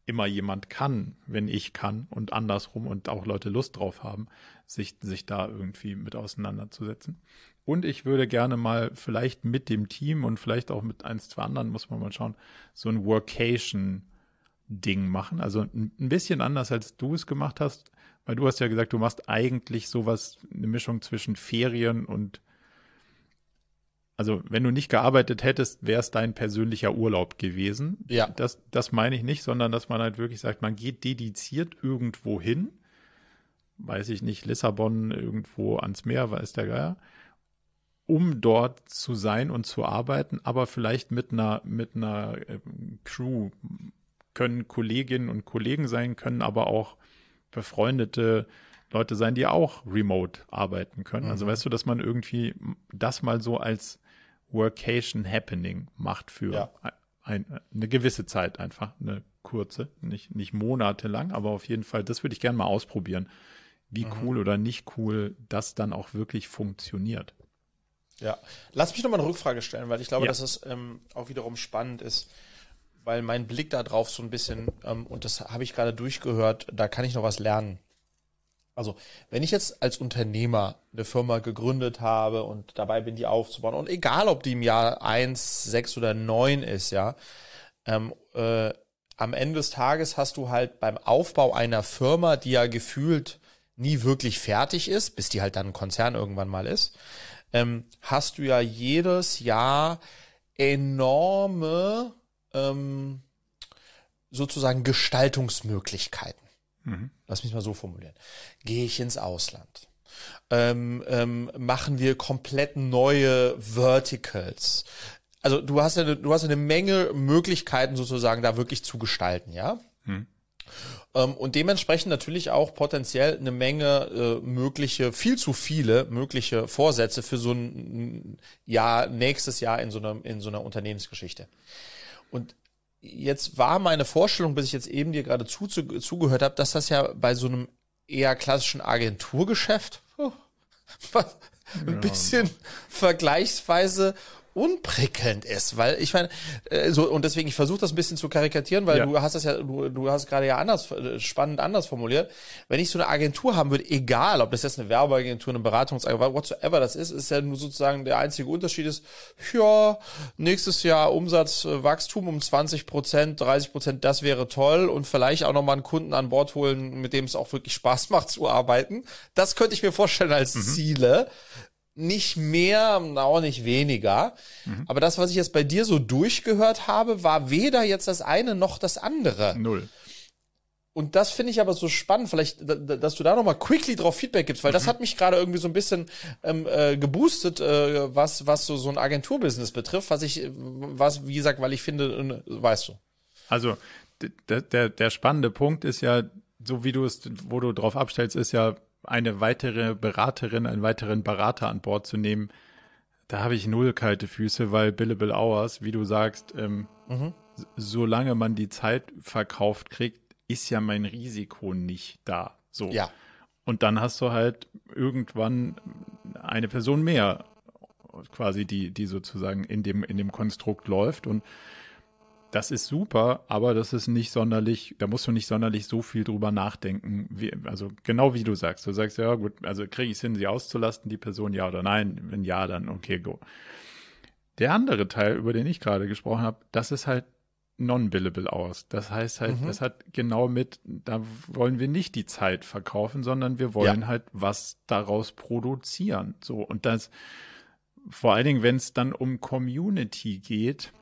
immer jemand kann, wenn ich kann und andersrum und auch Leute Lust drauf haben, sich, sich da irgendwie mit auseinanderzusetzen. Und ich würde gerne mal vielleicht mit dem Team und vielleicht auch mit eins, zwei anderen, muss man mal schauen, so ein Workation-Ding machen. Also ein bisschen anders, als du es gemacht hast, weil du hast ja gesagt, du machst eigentlich sowas, eine Mischung zwischen Ferien und also wenn du nicht gearbeitet hättest, wäre es dein persönlicher Urlaub gewesen. Ja. Das, das meine ich nicht, sondern dass man halt wirklich sagt, man geht dediziert irgendwo hin. Weiß ich nicht, Lissabon irgendwo ans Meer, weiß der Geier. Um dort zu sein und zu arbeiten, aber vielleicht mit einer, mit einer ähm, Crew können Kolleginnen und Kollegen sein, können aber auch befreundete Leute sein, die auch remote arbeiten können. Also mhm. Also weißt du, dass man irgendwie das mal so als Workation Happening macht für ja. ein, eine gewisse Zeit einfach, eine kurze, nicht, nicht monatelang, aber auf jeden Fall, das würde ich gerne mal ausprobieren, wie mhm. cool oder nicht cool das dann auch wirklich funktioniert. Ja, lass mich nochmal eine Rückfrage stellen, weil ich glaube, ja. dass es ähm, auch wiederum spannend ist, weil mein Blick da drauf so ein bisschen, ähm, und das habe ich gerade durchgehört, da kann ich noch was lernen. Also, wenn ich jetzt als Unternehmer eine Firma gegründet habe und dabei bin, die aufzubauen, und egal, ob die im Jahr eins, sechs oder neun ist, ja, ähm, äh, am Ende des Tages hast du halt beim Aufbau einer Firma, die ja gefühlt nie wirklich fertig ist, bis die halt dann ein Konzern irgendwann mal ist, ähm, hast du ja jedes Jahr enorme ähm, sozusagen Gestaltungsmöglichkeiten. Mhm. Lass mich mal so formulieren. Gehe ich ins Ausland? Ähm, ähm, machen wir komplett neue Verticals? Also du hast ja, du hast eine Menge Möglichkeiten sozusagen da wirklich zu gestalten, ja? Mhm. Ähm, und dementsprechend natürlich auch potenziell eine Menge äh, mögliche, viel zu viele mögliche Vorsätze für so ein Jahr, nächstes Jahr in so einer, in so einer Unternehmensgeschichte. Und jetzt war meine Vorstellung, bis ich jetzt eben dir gerade zu, zu, zugehört habe, dass das ja bei so einem eher klassischen Agenturgeschäft oh, ein ja. bisschen vergleichsweise unprickelnd ist, weil ich meine, äh, so und deswegen ich versuche das ein bisschen zu karikatieren, weil ja. du hast das ja, du, du hast gerade ja anders äh, spannend anders formuliert. Wenn ich so eine Agentur haben würde, egal, ob das jetzt eine Werbeagentur, eine Beratungsagentur, whatsoever das ist, ist ja nur sozusagen der einzige Unterschied ist, ja, nächstes Jahr Umsatzwachstum um 20 Prozent, 30 Prozent, das wäre toll und vielleicht auch nochmal einen Kunden an Bord holen, mit dem es auch wirklich Spaß macht zu arbeiten. Das könnte ich mir vorstellen als mhm. Ziele nicht mehr, auch nicht weniger. Mhm. Aber das, was ich jetzt bei dir so durchgehört habe, war weder jetzt das eine noch das andere. Null. Und das finde ich aber so spannend, vielleicht, dass du da nochmal quickly drauf Feedback gibst, weil mhm. das hat mich gerade irgendwie so ein bisschen ähm, äh, geboostet, äh, was, was so, so ein Agenturbusiness betrifft, was ich, was, wie gesagt, weil ich finde, äh, weißt du. Also, der, der, der spannende Punkt ist ja, so wie du es, wo du drauf abstellst, ist ja, eine weitere Beraterin, einen weiteren Berater an Bord zu nehmen, da habe ich null kalte Füße, weil Billable Hours, wie du sagst, ähm, mhm. solange man die Zeit verkauft kriegt, ist ja mein Risiko nicht da. So. Ja. Und dann hast du halt irgendwann eine Person mehr, quasi, die, die sozusagen in dem, in dem Konstrukt läuft. Und das ist super, aber das ist nicht sonderlich, da musst du nicht sonderlich so viel drüber nachdenken. Wie, also genau wie du sagst. Du sagst, ja gut, also kriege ich es hin, sie auszulasten, die Person ja oder nein? Wenn ja, dann okay, go. Der andere Teil, über den ich gerade gesprochen habe, das ist halt non-billable aus. Das heißt halt, mhm. das hat genau mit, da wollen wir nicht die Zeit verkaufen, sondern wir wollen ja. halt was daraus produzieren. So, und das, vor allen Dingen, wenn es dann um Community geht,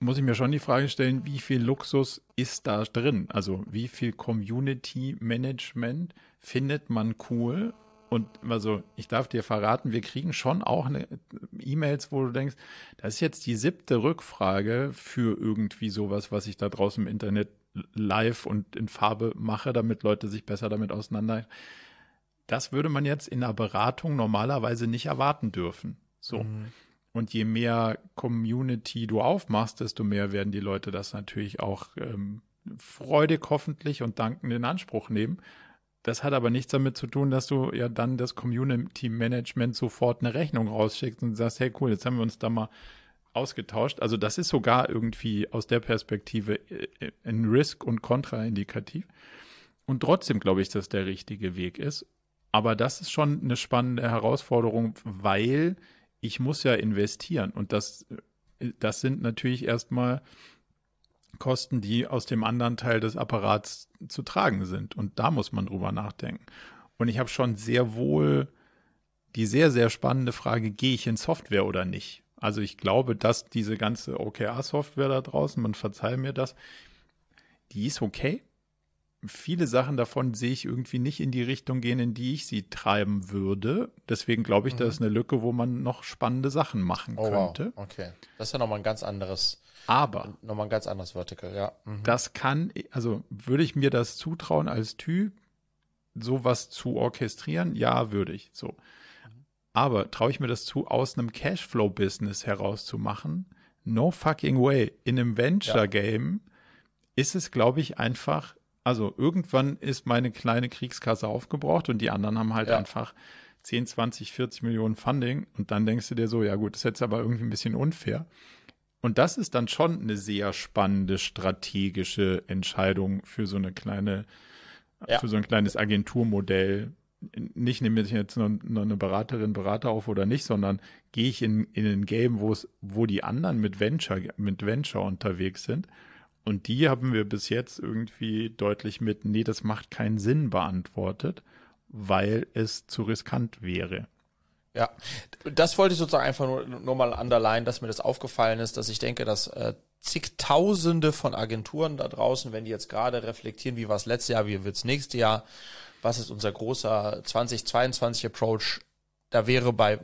muss ich mir schon die Frage stellen, wie viel Luxus ist da drin? Also wie viel Community Management findet man cool? Und also ich darf dir verraten, wir kriegen schon auch E-Mails, wo du denkst, das ist jetzt die siebte Rückfrage für irgendwie sowas, was ich da draußen im Internet live und in Farbe mache, damit Leute sich besser damit auseinander. Das würde man jetzt in einer Beratung normalerweise nicht erwarten dürfen. So. Mhm. Und je mehr Community du aufmachst, desto mehr werden die Leute das natürlich auch ähm, freudig hoffentlich und dankend in Anspruch nehmen. Das hat aber nichts damit zu tun, dass du ja dann das Community Management sofort eine Rechnung rausschickst und sagst, hey cool, jetzt haben wir uns da mal ausgetauscht. Also das ist sogar irgendwie aus der Perspektive äh, ein Risk und kontraindikativ. Und trotzdem glaube ich, dass der richtige Weg ist. Aber das ist schon eine spannende Herausforderung, weil ich muss ja investieren und das, das sind natürlich erstmal Kosten, die aus dem anderen Teil des Apparats zu tragen sind und da muss man drüber nachdenken. Und ich habe schon sehr wohl die sehr, sehr spannende Frage, gehe ich in Software oder nicht? Also ich glaube, dass diese ganze OKR-Software da draußen, man verzeihe mir das, die ist okay viele Sachen davon sehe ich irgendwie nicht in die Richtung gehen, in die ich sie treiben würde. Deswegen glaube ich, mhm. das ist eine Lücke, wo man noch spannende Sachen machen oh, könnte. Wow. Okay. Das ist ja nochmal ein ganz anderes. Aber. Nochmal ein ganz anderes Vertical, ja. Mhm. Das kann, also würde ich mir das zutrauen als Typ, sowas zu orchestrieren? Ja, würde ich. So. Aber traue ich mir das zu, aus einem Cashflow-Business herauszumachen? No fucking way. In einem Venture-Game ja. ist es, glaube ich, einfach also irgendwann ist meine kleine Kriegskasse aufgebraucht und die anderen haben halt ja. einfach 10, 20, 40 Millionen Funding und dann denkst du dir so, ja gut, das ist jetzt aber irgendwie ein bisschen unfair. Und das ist dann schon eine sehr spannende strategische Entscheidung für so eine kleine, ja. für so ein kleines Agenturmodell. Nicht nehme ich jetzt noch, noch eine Beraterin, Berater auf oder nicht, sondern gehe ich in, in ein Game, wo es, wo die anderen mit Venture, mit Venture unterwegs sind und die haben wir bis jetzt irgendwie deutlich mit, nee, das macht keinen Sinn beantwortet, weil es zu riskant wäre. Ja, das wollte ich sozusagen einfach nur, nur mal underline, dass mir das aufgefallen ist, dass ich denke, dass äh, zigtausende von Agenturen da draußen, wenn die jetzt gerade reflektieren, wie war es letztes Jahr, wie wird's nächstes Jahr, was ist unser großer 2022 Approach, da wäre bei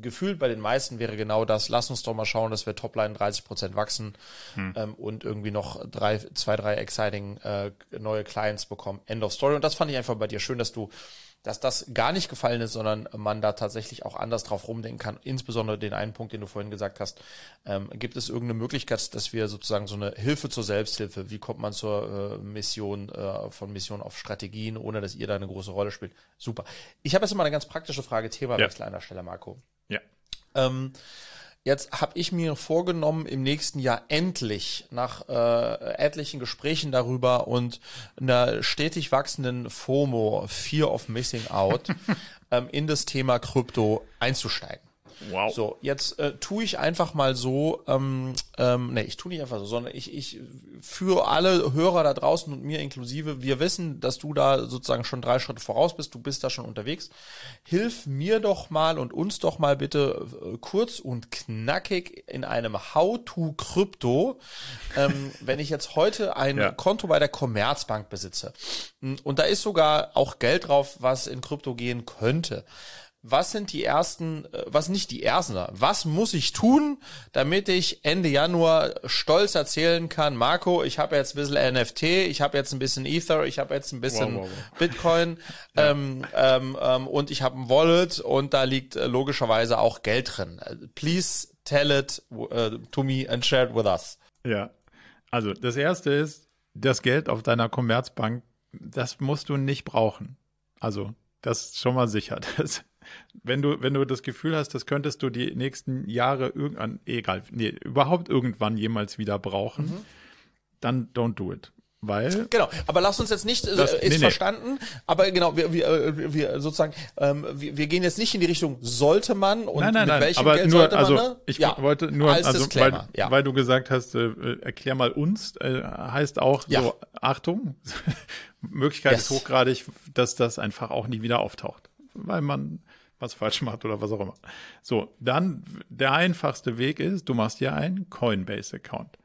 gefühlt bei den meisten wäre genau das, lass uns doch mal schauen, dass wir Topline 30 Prozent wachsen hm. ähm, und irgendwie noch drei, zwei, drei exciting äh, neue Clients bekommen. End of Story. Und das fand ich einfach bei dir schön, dass du dass das gar nicht gefallen ist, sondern man da tatsächlich auch anders drauf rumdenken kann. Insbesondere den einen Punkt, den du vorhin gesagt hast. Ähm, gibt es irgendeine Möglichkeit, dass wir sozusagen so eine Hilfe zur Selbsthilfe, wie kommt man zur äh, Mission, äh, von Mission auf Strategien, ohne dass ihr da eine große Rolle spielt? Super. Ich habe jetzt mal eine ganz praktische Frage, Themawechsel ja. an der Stelle, Marco. Ähm, Jetzt habe ich mir vorgenommen, im nächsten Jahr endlich nach äh, etlichen Gesprächen darüber und einer stetig wachsenden FOMO, Fear of Missing Out, ähm, in das Thema Krypto einzusteigen. Wow. So, jetzt äh, tue ich einfach mal so, ähm, ähm, nee, ich tue nicht einfach so, sondern ich, ich für alle Hörer da draußen und mir inklusive, wir wissen, dass du da sozusagen schon drei Schritte voraus bist, du bist da schon unterwegs. Hilf mir doch mal und uns doch mal bitte äh, kurz und knackig in einem How-to-Krypto, ähm, wenn ich jetzt heute ein ja. Konto bei der Commerzbank besitze und da ist sogar auch Geld drauf, was in Krypto gehen könnte was sind die ersten, äh, was nicht die ersten, was muss ich tun, damit ich Ende Januar stolz erzählen kann, Marco, ich habe jetzt ein bisschen NFT, ich habe jetzt ein bisschen Ether, ich habe jetzt ein bisschen wow, wow, wow. Bitcoin ja. ähm, ähm, ähm, und ich habe ein Wallet und da liegt äh, logischerweise auch Geld drin. Please tell it uh, to me and share it with us. Ja, also das erste ist, das Geld auf deiner Commerzbank, das musst du nicht brauchen. Also das ist schon mal sicher. Das, wenn du, wenn du das Gefühl hast, das könntest du die nächsten Jahre irgendwann, egal, nee, überhaupt irgendwann jemals wieder brauchen, mhm. dann don't do it. Weil genau, aber lass uns jetzt nicht, äh, das, ist nee, verstanden, nee. aber genau, wir, wir, äh, wir sozusagen, ähm, wir, wir gehen jetzt nicht in die Richtung, sollte man und nein, nein, mit nein, welchem aber Geld nur, sollte also, man, ne? Ich ja, wollte nur, also, weil, ja. weil du gesagt hast, äh, äh, erklär mal uns, äh, heißt auch ja. so, Achtung, Möglichkeit yes. ist hochgradig, dass das einfach auch nie wieder auftaucht, weil man was falsch macht oder was auch immer. So, dann der einfachste Weg ist, du machst ja einen Coinbase-Account.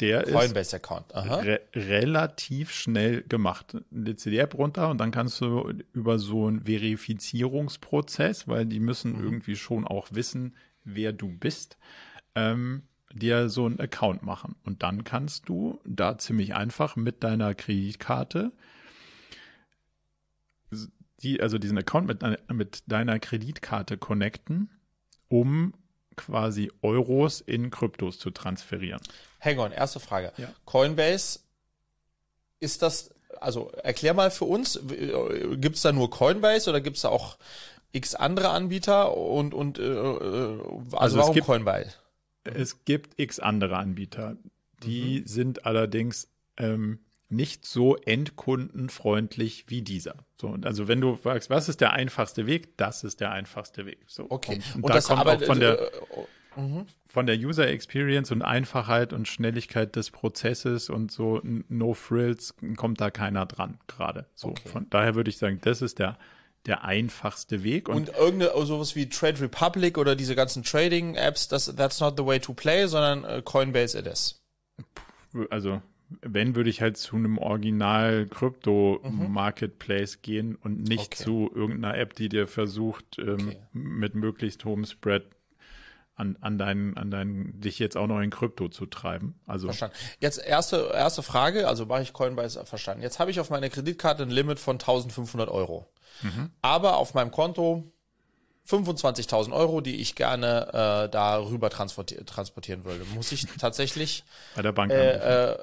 Der Coinbase ist re relativ schnell gemacht. Lädst dir die App runter und dann kannst du über so einen Verifizierungsprozess, weil die müssen mhm. irgendwie schon auch wissen, wer du bist, ähm, dir so einen Account machen. Und dann kannst du da ziemlich einfach mit deiner Kreditkarte die, also diesen Account mit, mit deiner Kreditkarte connecten, um quasi Euros in Kryptos zu transferieren. Hang on, erste Frage. Ja. Coinbase, ist das, also erklär mal für uns, gibt es da nur Coinbase oder gibt es da auch x andere Anbieter und, und äh, äh also, also warum gibt, Coinbase? Es gibt x andere Anbieter. Die mhm. sind allerdings ähm, nicht so endkundenfreundlich wie dieser. So, und also wenn du fragst, was ist der einfachste Weg, das ist der einfachste Weg. So, okay. Und, und, und da kommt auch von der, äh, mhm. von der User Experience und Einfachheit und Schnelligkeit des Prozesses und so No Frills kommt da keiner dran gerade. So, okay. von daher würde ich sagen, das ist der der einfachste Weg. Und, und irgendeine oh, sowas wie Trade Republic oder diese ganzen Trading-Apps, das that's not the way to play, sondern uh, Coinbase it is. Also wenn, würde ich halt zu einem Original Krypto Marketplace mhm. gehen und nicht okay. zu irgendeiner App, die dir versucht, ähm, okay. mit möglichst hohem Spread an, an deinen, an deinen, dich jetzt auch noch in Krypto zu treiben. Also. Verstanden. Jetzt erste, erste Frage, also mache ich Coinbase verstanden. Jetzt habe ich auf meiner Kreditkarte ein Limit von 1500 Euro. Mhm. Aber auf meinem Konto 25.000 Euro, die ich gerne äh, darüber transportieren, würde. Muss ich tatsächlich bei der Bank äh, äh,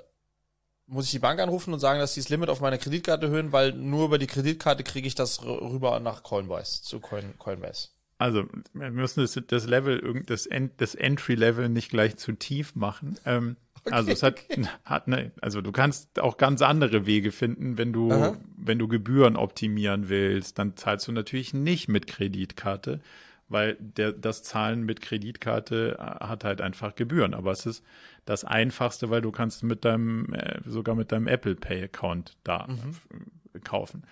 muss ich die Bank anrufen und sagen, dass die das Limit auf meine Kreditkarte erhöhen, weil nur über die Kreditkarte kriege ich das rüber nach Coinbase, zu Coin, Coinbase. Also, wir müssen das, das Level, das, End, das Entry-Level nicht gleich zu tief machen. Ähm, okay, also, es hat, okay. hat ne, also du kannst auch ganz andere Wege finden, wenn du, Aha. wenn du Gebühren optimieren willst, dann zahlst du natürlich nicht mit Kreditkarte, weil der, das Zahlen mit Kreditkarte äh, hat halt einfach Gebühren. Aber es ist das Einfachste, weil du kannst mit deinem, äh, sogar mit deinem Apple Pay Account da mhm. kaufen.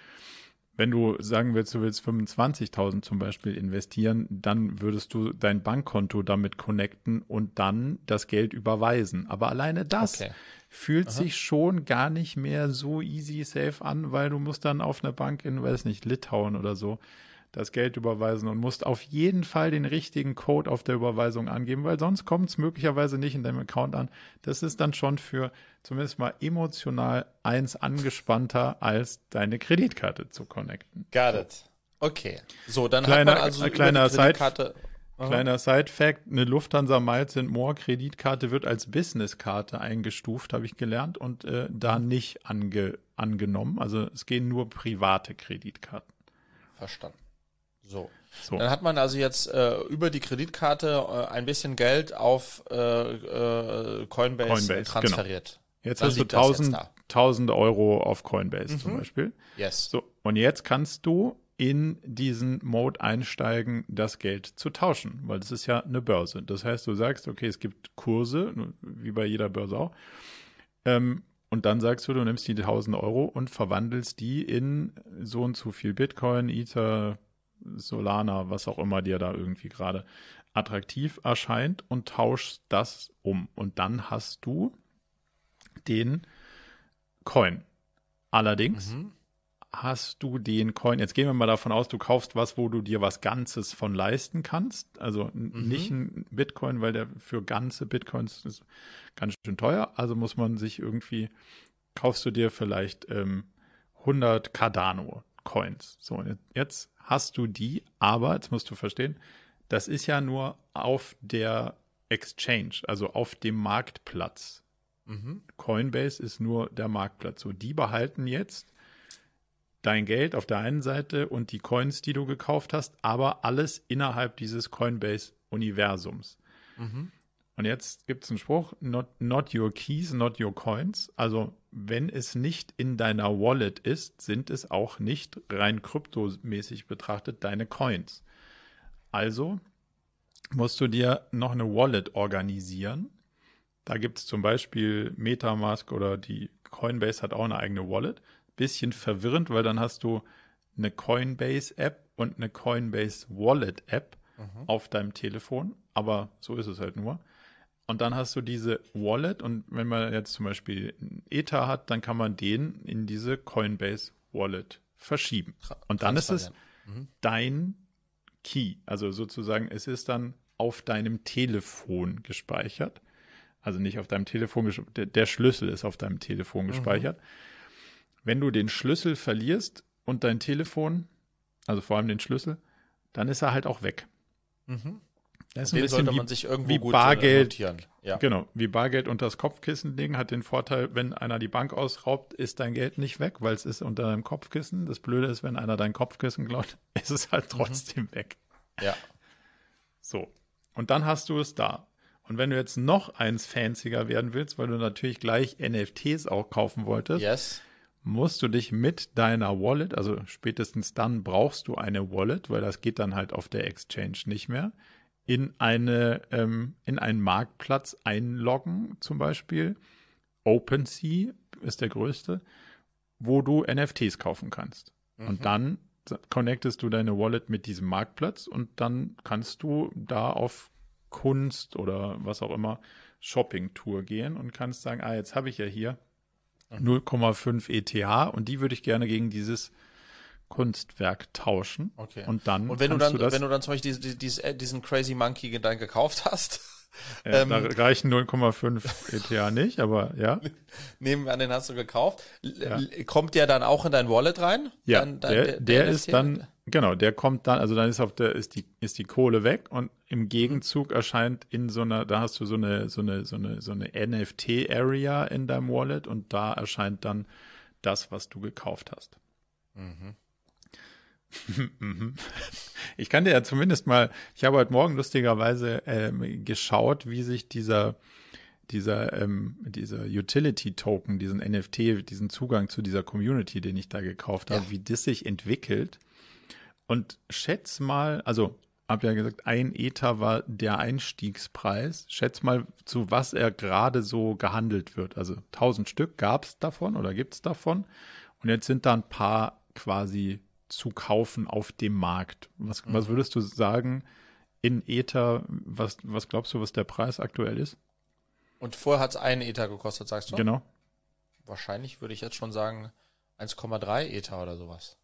Wenn du sagen willst, du willst 25.000 zum Beispiel investieren, dann würdest du dein Bankkonto damit connecten und dann das Geld überweisen. Aber alleine das okay. fühlt Aha. sich schon gar nicht mehr so easy safe an, weil du musst dann auf eine Bank in, weiß nicht, Litauen oder so das Geld überweisen und musst auf jeden Fall den richtigen Code auf der Überweisung angeben, weil sonst kommt es möglicherweise nicht in deinem Account an. Das ist dann schon für zumindest mal emotional eins angespannter, als deine Kreditkarte zu connecten. Got it. Okay. So, dann kleiner, hat man also kleiner Side, Kleiner Side-Fact, eine Lufthansa Miles and More Kreditkarte wird als Businesskarte eingestuft, habe ich gelernt, und äh, da nicht ange, angenommen. Also es gehen nur private Kreditkarten. Verstanden. So. so. Dann hat man also jetzt äh, über die Kreditkarte äh, ein bisschen Geld auf äh, äh Coinbase, Coinbase, genau. transferiert. Genau. Jetzt Dann hast du 1000, 1000 Euro auf Coinbase mhm. zum Beispiel. Yes. So, und jetzt kannst du in diesen Mode einsteigen, das Geld zu tauschen, weil das ist ja eine Börse. Das heißt, du sagst, okay, es gibt Kurse, wie bei jeder Börse auch. Ähm, und dann sagst du, du nimmst die 1000 Euro und verwandelst die in so und so viel Bitcoin, Ether, Solana, was auch immer dir da irgendwie gerade attraktiv erscheint und tauschst das um. Und dann hast du den Coin. Allerdings mhm. hast du den Coin, jetzt gehen wir mal davon aus, du kaufst was, wo du dir was Ganzes von leisten kannst. Also mhm. nicht ein Bitcoin, weil der für ganze Bitcoins ist ganz schön teuer. Also muss man sich irgendwie, kaufst du dir vielleicht ähm, 100 Cardano Coins. So, jetzt hast du die, aber jetzt musst du verstehen, das ist ja nur auf der Exchange, also auf dem Marktplatz. Mhm. Coinbase ist nur der Marktplatz. So, die behalten jetzt dein Geld auf der einen Seite und die Coins, die du gekauft hast, aber alles innerhalb dieses Coinbase-Universums. Mhm. Und jetzt gibt es einen Spruch, not, not your keys, not your coins. Also wenn es nicht in deiner Wallet ist, sind es auch nicht rein kryptomäßig betrachtet deine Coins. Also musst du dir noch eine Wallet organisieren. Da gibt es zum Beispiel Metamask oder die Coinbase hat auch eine eigene Wallet bisschen verwirrend, weil dann hast du eine Coinbase-App und eine Coinbase Wallet-App mhm. auf deinem Telefon, aber so ist es halt nur. Und dann hast du diese Wallet und wenn man jetzt zum Beispiel einen Ether hat, dann kann man den in diese Coinbase Wallet verschieben. Und dann ist es mhm. dein Key. Also sozusagen, es ist dann auf deinem Telefon gespeichert. Also nicht auf deinem Telefon, der, der Schlüssel ist auf deinem Telefon mhm. gespeichert. Mhm. Wenn du den Schlüssel verlierst und dein Telefon, also vor allem den Schlüssel, dann ist er halt auch weg. Mhm. Das ist ein bisschen sollte man sich irgendwo wie gut äh, Bargeld, notieren. Ja. Genau, wie Bargeld unter das Kopfkissen legen, hat den Vorteil, wenn einer die Bank ausraubt, ist dein Geld nicht weg, weil es ist unter deinem Kopfkissen. Das Blöde ist, wenn einer dein Kopfkissen klaut, ist es halt mhm. trotzdem mhm. weg. Ja. So. Und dann hast du es da. Und wenn du jetzt noch eins fancier werden willst, weil du natürlich gleich NFTs auch kaufen wolltest, yes musst du dich mit deiner Wallet, also spätestens dann brauchst du eine Wallet, weil das geht dann halt auf der Exchange nicht mehr, in eine ähm, in einen Marktplatz einloggen, zum Beispiel OpenSea ist der größte, wo du NFTs kaufen kannst. Mhm. Und dann connectest du deine Wallet mit diesem Marktplatz und dann kannst du da auf Kunst oder was auch immer Shopping-Tour gehen und kannst sagen, ah, jetzt habe ich ja hier 0,5 ETH und die würde ich gerne gegen dieses Kunstwerk tauschen. Okay. Und dann. Und wenn du dann, du wenn du dann zum Beispiel diesen, diesen, diesen Crazy Monkey dann gekauft hast. Ja, ähm, da reichen 0,5 ETH nicht, aber ja. Nehmen wir an, den hast du gekauft. Ja. Kommt der dann auch in dein Wallet rein? Ja, dann, dann, der, der, der ist dann, Genau, der kommt dann, also dann ist auf der, ist die, ist die Kohle weg und im Gegenzug erscheint in so einer, da hast du so eine, so eine, so eine, so eine NFT-Area in deinem Wallet und da erscheint dann das, was du gekauft hast. Mhm. Ich kann dir ja zumindest mal, ich habe heute Morgen lustigerweise ähm, geschaut, wie sich dieser, dieser, ähm, dieser Utility-Token, diesen NFT, diesen Zugang zu dieser Community, den ich da gekauft habe, ja. wie das sich entwickelt. Und schätz mal, also hab ja gesagt, ein Ether war der Einstiegspreis. Schätz mal, zu was er gerade so gehandelt wird. Also 1000 Stück gab es davon oder gibt es davon. Und jetzt sind da ein paar quasi zu kaufen auf dem Markt. Was, mhm. was würdest du sagen in Ether? Was, was glaubst du, was der Preis aktuell ist? Und vorher hat es einen Ether gekostet, sagst du? Genau. Wahrscheinlich würde ich jetzt schon sagen 1,3 Ether oder sowas.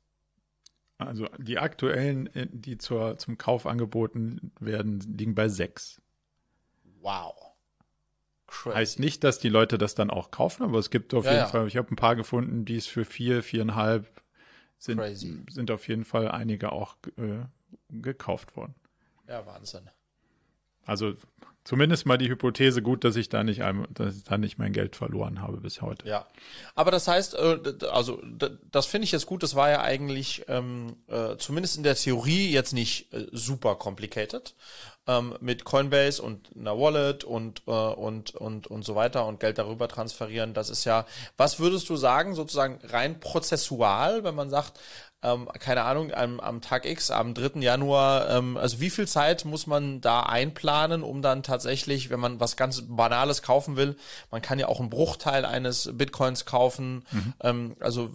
Also die aktuellen, äh, die zur, zum Kauf angeboten werden, liegen bei sechs. Wow. Crazy. Heißt nicht, dass die Leute das dann auch kaufen, aber es gibt auf ja, jeden ja. Fall, ich habe ein paar gefunden, die es für vier, viereinhalb sind, Crazy. sind auf jeden Fall einige auch äh, gekauft worden. Ja, Wahnsinn. Also zumindest mal die Hypothese gut, dass ich da nicht, dass ich da nicht mein Geld verloren habe bis heute. Ja, aber das heißt, äh, also das finde ich jetzt gut. Das war ja eigentlich ähm, äh, zumindest in der Theorie jetzt nicht äh, super complicated ähm, mit Coinbase und einer Wallet und äh, und und und so weiter und Geld darüber transferieren. Das ist ja, was würdest du sagen, sozusagen rein prozessual, wenn man sagt, ähm, keine Ahnung, am, am Tag X, am 3. Januar, ähm, also wie viel Zeit muss man da einplanen, um dann tatsächlich, wenn man was ganz Banales kaufen will, man kann ja auch einen Bruchteil eines Bitcoins kaufen, mhm. ähm, also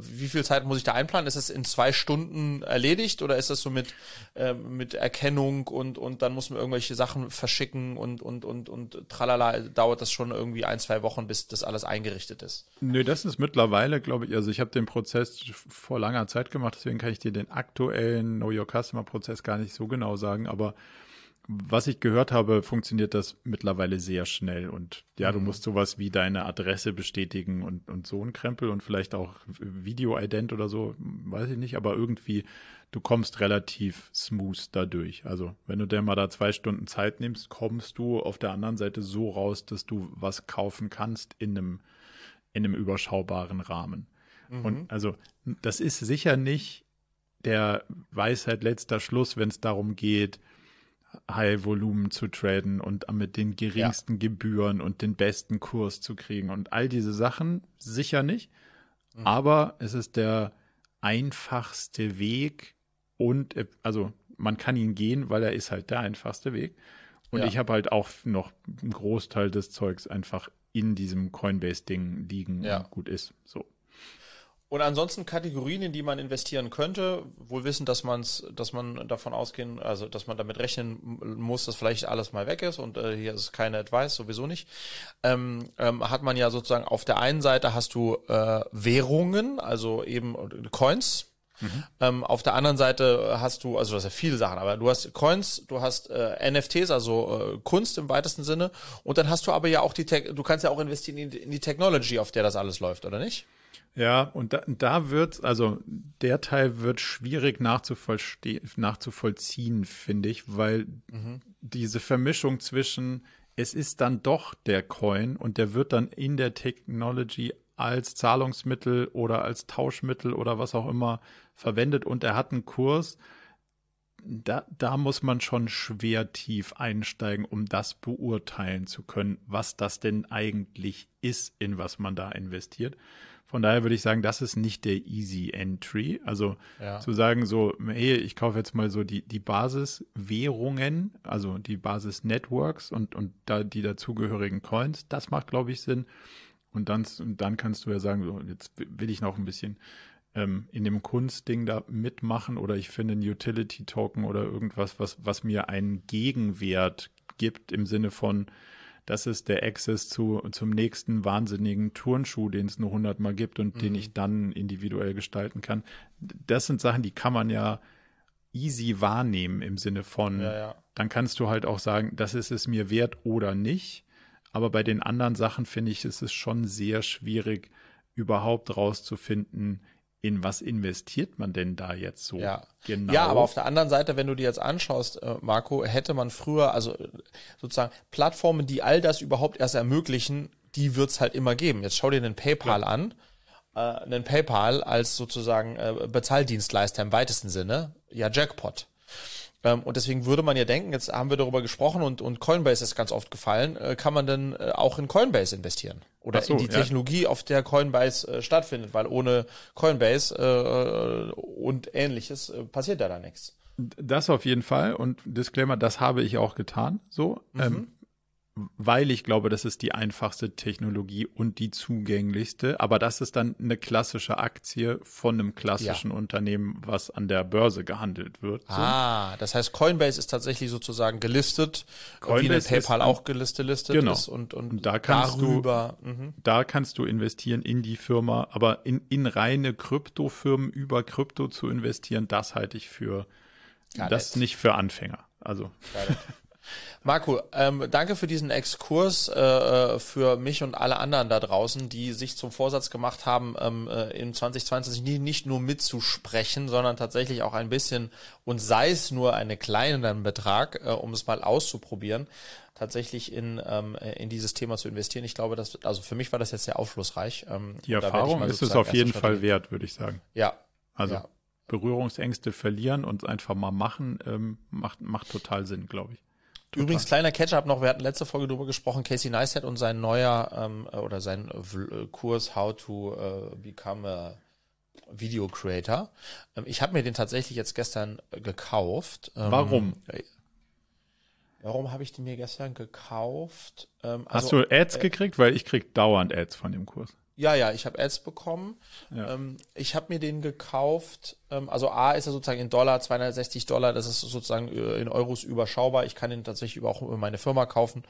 wie viel Zeit muss ich da einplanen? Ist es in zwei Stunden erledigt oder ist das so mit, äh, mit Erkennung und, und dann muss man irgendwelche Sachen verschicken und, und, und, und tralala, dauert das schon irgendwie ein, zwei Wochen, bis das alles eingerichtet ist? Nö, das ist mittlerweile, glaube ich, also ich habe den Prozess vor langer Zeit Zeit gemacht, deswegen kann ich dir den aktuellen Know Your Customer Prozess gar nicht so genau sagen, aber was ich gehört habe, funktioniert das mittlerweile sehr schnell und ja, mhm. du musst sowas wie deine Adresse bestätigen und, und so ein Krempel und vielleicht auch Video-Ident oder so, weiß ich nicht, aber irgendwie, du kommst relativ smooth dadurch. Also, wenn du dir mal da zwei Stunden Zeit nimmst, kommst du auf der anderen Seite so raus, dass du was kaufen kannst in einem, in einem überschaubaren Rahmen. Mhm. Und also das ist sicher nicht der Weisheit letzter Schluss, wenn es darum geht, High Volumen zu traden und mit den geringsten ja. Gebühren und den besten Kurs zu kriegen und all diese Sachen sicher nicht. Mhm. Aber es ist der einfachste Weg und also man kann ihn gehen, weil er ist halt der einfachste Weg. Und ja. ich habe halt auch noch einen Großteil des Zeugs einfach in diesem Coinbase-Ding liegen ja. und gut ist. So. Und ansonsten Kategorien, in die man investieren könnte, wohl wissen, dass man's, dass man davon ausgehen, also dass man damit rechnen muss, dass vielleicht alles mal weg ist und äh, hier ist keine Advice, sowieso nicht. Ähm, ähm, hat man ja sozusagen auf der einen Seite hast du äh, Währungen, also eben Coins, Mhm. Ähm, auf der anderen Seite hast du, also du hast ja viele Sachen, aber du hast Coins, du hast äh, NFTs, also äh, Kunst im weitesten Sinne, und dann hast du aber ja auch die, Te du kannst ja auch investieren in, in die Technology, auf der das alles läuft, oder nicht? Ja, und da, da wird, also der Teil wird schwierig nachzuvollziehen, finde ich, weil mhm. diese Vermischung zwischen, es ist dann doch der Coin und der wird dann in der Technology als Zahlungsmittel oder als Tauschmittel oder was auch immer verwendet und er hat einen Kurs. Da, da muss man schon schwer tief einsteigen, um das beurteilen zu können, was das denn eigentlich ist, in was man da investiert. Von daher würde ich sagen, das ist nicht der Easy Entry. Also ja. zu sagen so, hey, ich kaufe jetzt mal so die, die Basiswährungen, also die Basis-Networks und, und da die dazugehörigen Coins, das macht, glaube ich, Sinn. Und dann, und dann kannst du ja sagen, so, jetzt will ich noch ein bisschen ähm, in dem Kunstding da mitmachen oder ich finde einen Utility-Token oder irgendwas, was, was mir einen Gegenwert gibt im Sinne von, das ist der Access zu, zum nächsten wahnsinnigen Turnschuh, den es nur hundertmal gibt und mhm. den ich dann individuell gestalten kann. Das sind Sachen, die kann man ja easy wahrnehmen im Sinne von, ja, ja. dann kannst du halt auch sagen, das ist es mir wert oder nicht. Aber bei den anderen Sachen finde ich, ist es schon sehr schwierig, überhaupt rauszufinden, in was investiert man denn da jetzt so ja. genau? Ja, aber auf der anderen Seite, wenn du dir jetzt anschaust, äh, Marco, hätte man früher, also sozusagen Plattformen, die all das überhaupt erst ermöglichen, die wird's halt immer geben. Jetzt schau dir den PayPal ja. an. Äh, einen PayPal als sozusagen äh, Bezahldienstleister im weitesten Sinne, ja Jackpot. Ähm, und deswegen würde man ja denken, jetzt haben wir darüber gesprochen und, und Coinbase ist ganz oft gefallen, äh, kann man denn äh, auch in Coinbase investieren? Oder so, in die Technologie, ja. auf der Coinbase äh, stattfindet, weil ohne Coinbase und ähnliches äh, passiert da da nichts. Das auf jeden Fall und Disclaimer, das habe ich auch getan. So, mhm. ähm, weil ich glaube, das ist die einfachste Technologie und die zugänglichste. Aber das ist dann eine klassische Aktie von einem klassischen ja. Unternehmen, was an der Börse gehandelt wird. So. Ah, das heißt, Coinbase ist tatsächlich sozusagen gelistet, Coinbase wie PayPal auch gelistet, listet genau. ist und, und, und da kannst darüber. Du, mhm. Da kannst du investieren in die Firma, aber in, in reine Kryptofirmen über Krypto zu investieren, das halte ich für Gar das nicht für Anfänger. Also. Marco, ähm, danke für diesen Exkurs äh, äh, für mich und alle anderen da draußen, die sich zum Vorsatz gemacht haben, ähm, äh, in 2022 nie, nicht nur mitzusprechen, sondern tatsächlich auch ein bisschen und sei es nur einen kleinen Betrag, äh, um es mal auszuprobieren, tatsächlich in, ähm, in dieses Thema zu investieren. Ich glaube, dass, also für mich war das jetzt sehr aufschlussreich. Ähm, Die Erfahrung ist es auf jeden Fall wert, würde ich sagen. Ja. Also ja. Berührungsängste verlieren und einfach mal machen, ähm, macht, macht total Sinn, glaube ich. Übrigens, kleiner Catch-up noch, wir hatten letzte Folge drüber gesprochen, Casey Neistat und sein neuer ähm, oder sein äh, Kurs How to uh, Become a Video Creator. Ähm, ich habe mir den tatsächlich jetzt gestern äh, gekauft. Ähm, Warum? Äh, warum habe ich den mir gestern gekauft? Ähm, Hast also, du Ads äh, gekriegt? Weil ich krieg dauernd Ads von dem Kurs. Ja, ja, ich habe Ads bekommen. Ja. Ähm, ich habe mir den gekauft. Ähm, also A ist er sozusagen in Dollar, 260 Dollar. Das ist sozusagen äh, in Euros überschaubar. Ich kann ihn tatsächlich auch über meine Firma kaufen.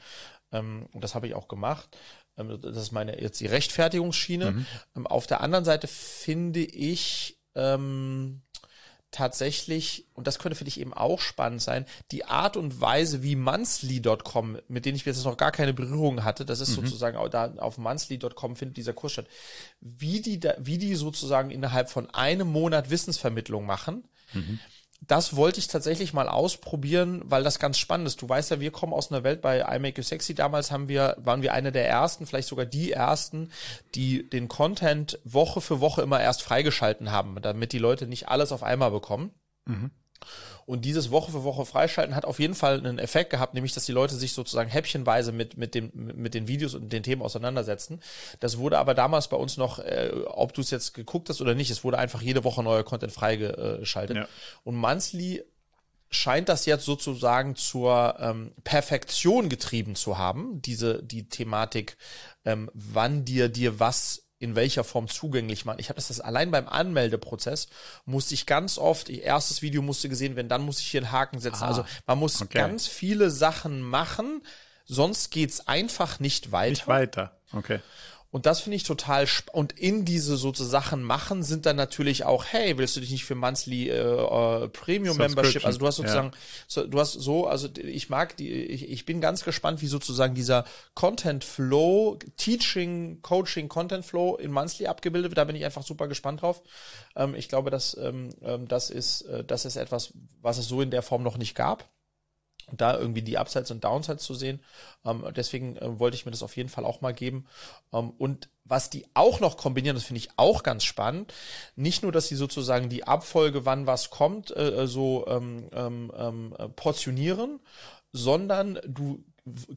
Ähm, und das habe ich auch gemacht. Ähm, das ist meine jetzt die Rechtfertigungsschiene. Mhm. Ähm, auf der anderen Seite finde ich ähm, tatsächlich, und das könnte für dich eben auch spannend sein, die Art und Weise, wie monthly.com, mit denen ich jetzt noch gar keine Berührung hatte, das ist mhm. sozusagen auch da auf monthly.com findet dieser Kurs statt, wie die da, wie die sozusagen innerhalb von einem Monat Wissensvermittlung machen. Mhm das wollte ich tatsächlich mal ausprobieren, weil das ganz spannend ist. Du weißt ja, wir kommen aus einer Welt bei I Make You Sexy. Damals haben wir, waren wir eine der ersten, vielleicht sogar die ersten, die den Content Woche für Woche immer erst freigeschalten haben, damit die Leute nicht alles auf einmal bekommen. Mhm. Und dieses Woche für Woche freischalten hat auf jeden Fall einen Effekt gehabt, nämlich dass die Leute sich sozusagen häppchenweise mit, mit, dem, mit den Videos und den Themen auseinandersetzen. Das wurde aber damals bei uns noch, äh, ob du es jetzt geguckt hast oder nicht, es wurde einfach jede Woche neuer Content freigeschaltet. Ja. Und Monthly scheint das jetzt sozusagen zur ähm, Perfektion getrieben zu haben, diese die Thematik, ähm, wann dir dir was in welcher Form zugänglich machen. Ich habe das, das allein beim Anmeldeprozess musste ich ganz oft, ich, erstes Video musste gesehen werden, dann muss ich hier einen Haken setzen. Ah, also man muss okay. ganz viele Sachen machen, sonst geht's einfach nicht weiter. Nicht weiter, okay. Und das finde ich total und in diese so Sachen machen sind dann natürlich auch, hey, willst du dich nicht für monthly äh, äh, Premium Membership, also du hast sozusagen, ja. so, du hast so, also ich mag die, ich, ich bin ganz gespannt, wie sozusagen dieser Content Flow, Teaching, Coaching, Content Flow in monthly abgebildet wird. Da bin ich einfach super gespannt drauf. Ähm, ich glaube, dass ähm, ähm das ist, äh, das ist etwas, was es so in der Form noch nicht gab da irgendwie die Upsides und Downsides zu sehen. Ähm, deswegen äh, wollte ich mir das auf jeden Fall auch mal geben. Ähm, und was die auch noch kombinieren, das finde ich auch ganz spannend. Nicht nur, dass sie sozusagen die Abfolge, wann was kommt, äh, so ähm, ähm, ähm portionieren, sondern du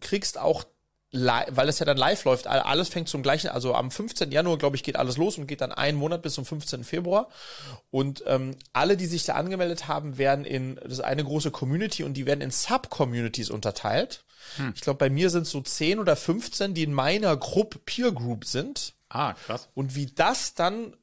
kriegst auch weil es ja dann live läuft, alles fängt zum gleichen, also am 15. Januar, glaube ich, geht alles los und geht dann einen Monat bis zum 15. Februar. Und ähm, alle, die sich da angemeldet haben, werden in, das ist eine große Community und die werden in Sub-Communities unterteilt. Hm. Ich glaube, bei mir sind es so 10 oder 15, die in meiner Gruppe, Peer Group sind. Ah, krass. Und wie das dann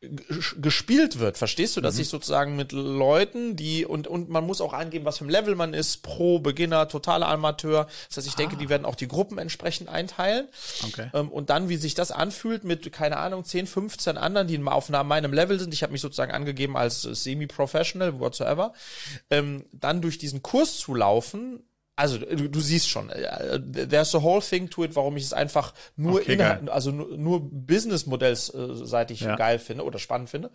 gespielt wird. Verstehst du, dass mhm. ich sozusagen mit Leuten, die und und man muss auch angeben, was für ein Level man ist, Pro, Beginner, totaler Amateur. Das heißt, ich ah. denke, die werden auch die Gruppen entsprechend einteilen. Okay. Ähm, und dann, wie sich das anfühlt mit keine Ahnung 10, 15 anderen, die auf meinem Level sind. Ich habe mich sozusagen angegeben als semi-professional whatsoever. Ähm, dann durch diesen Kurs zu laufen, also du, siehst schon, äh, there's a whole thing to it, warum ich es einfach nur okay, innerhalb, also nur, nur Business-Modells-seitig ja. geil finde oder spannend finde.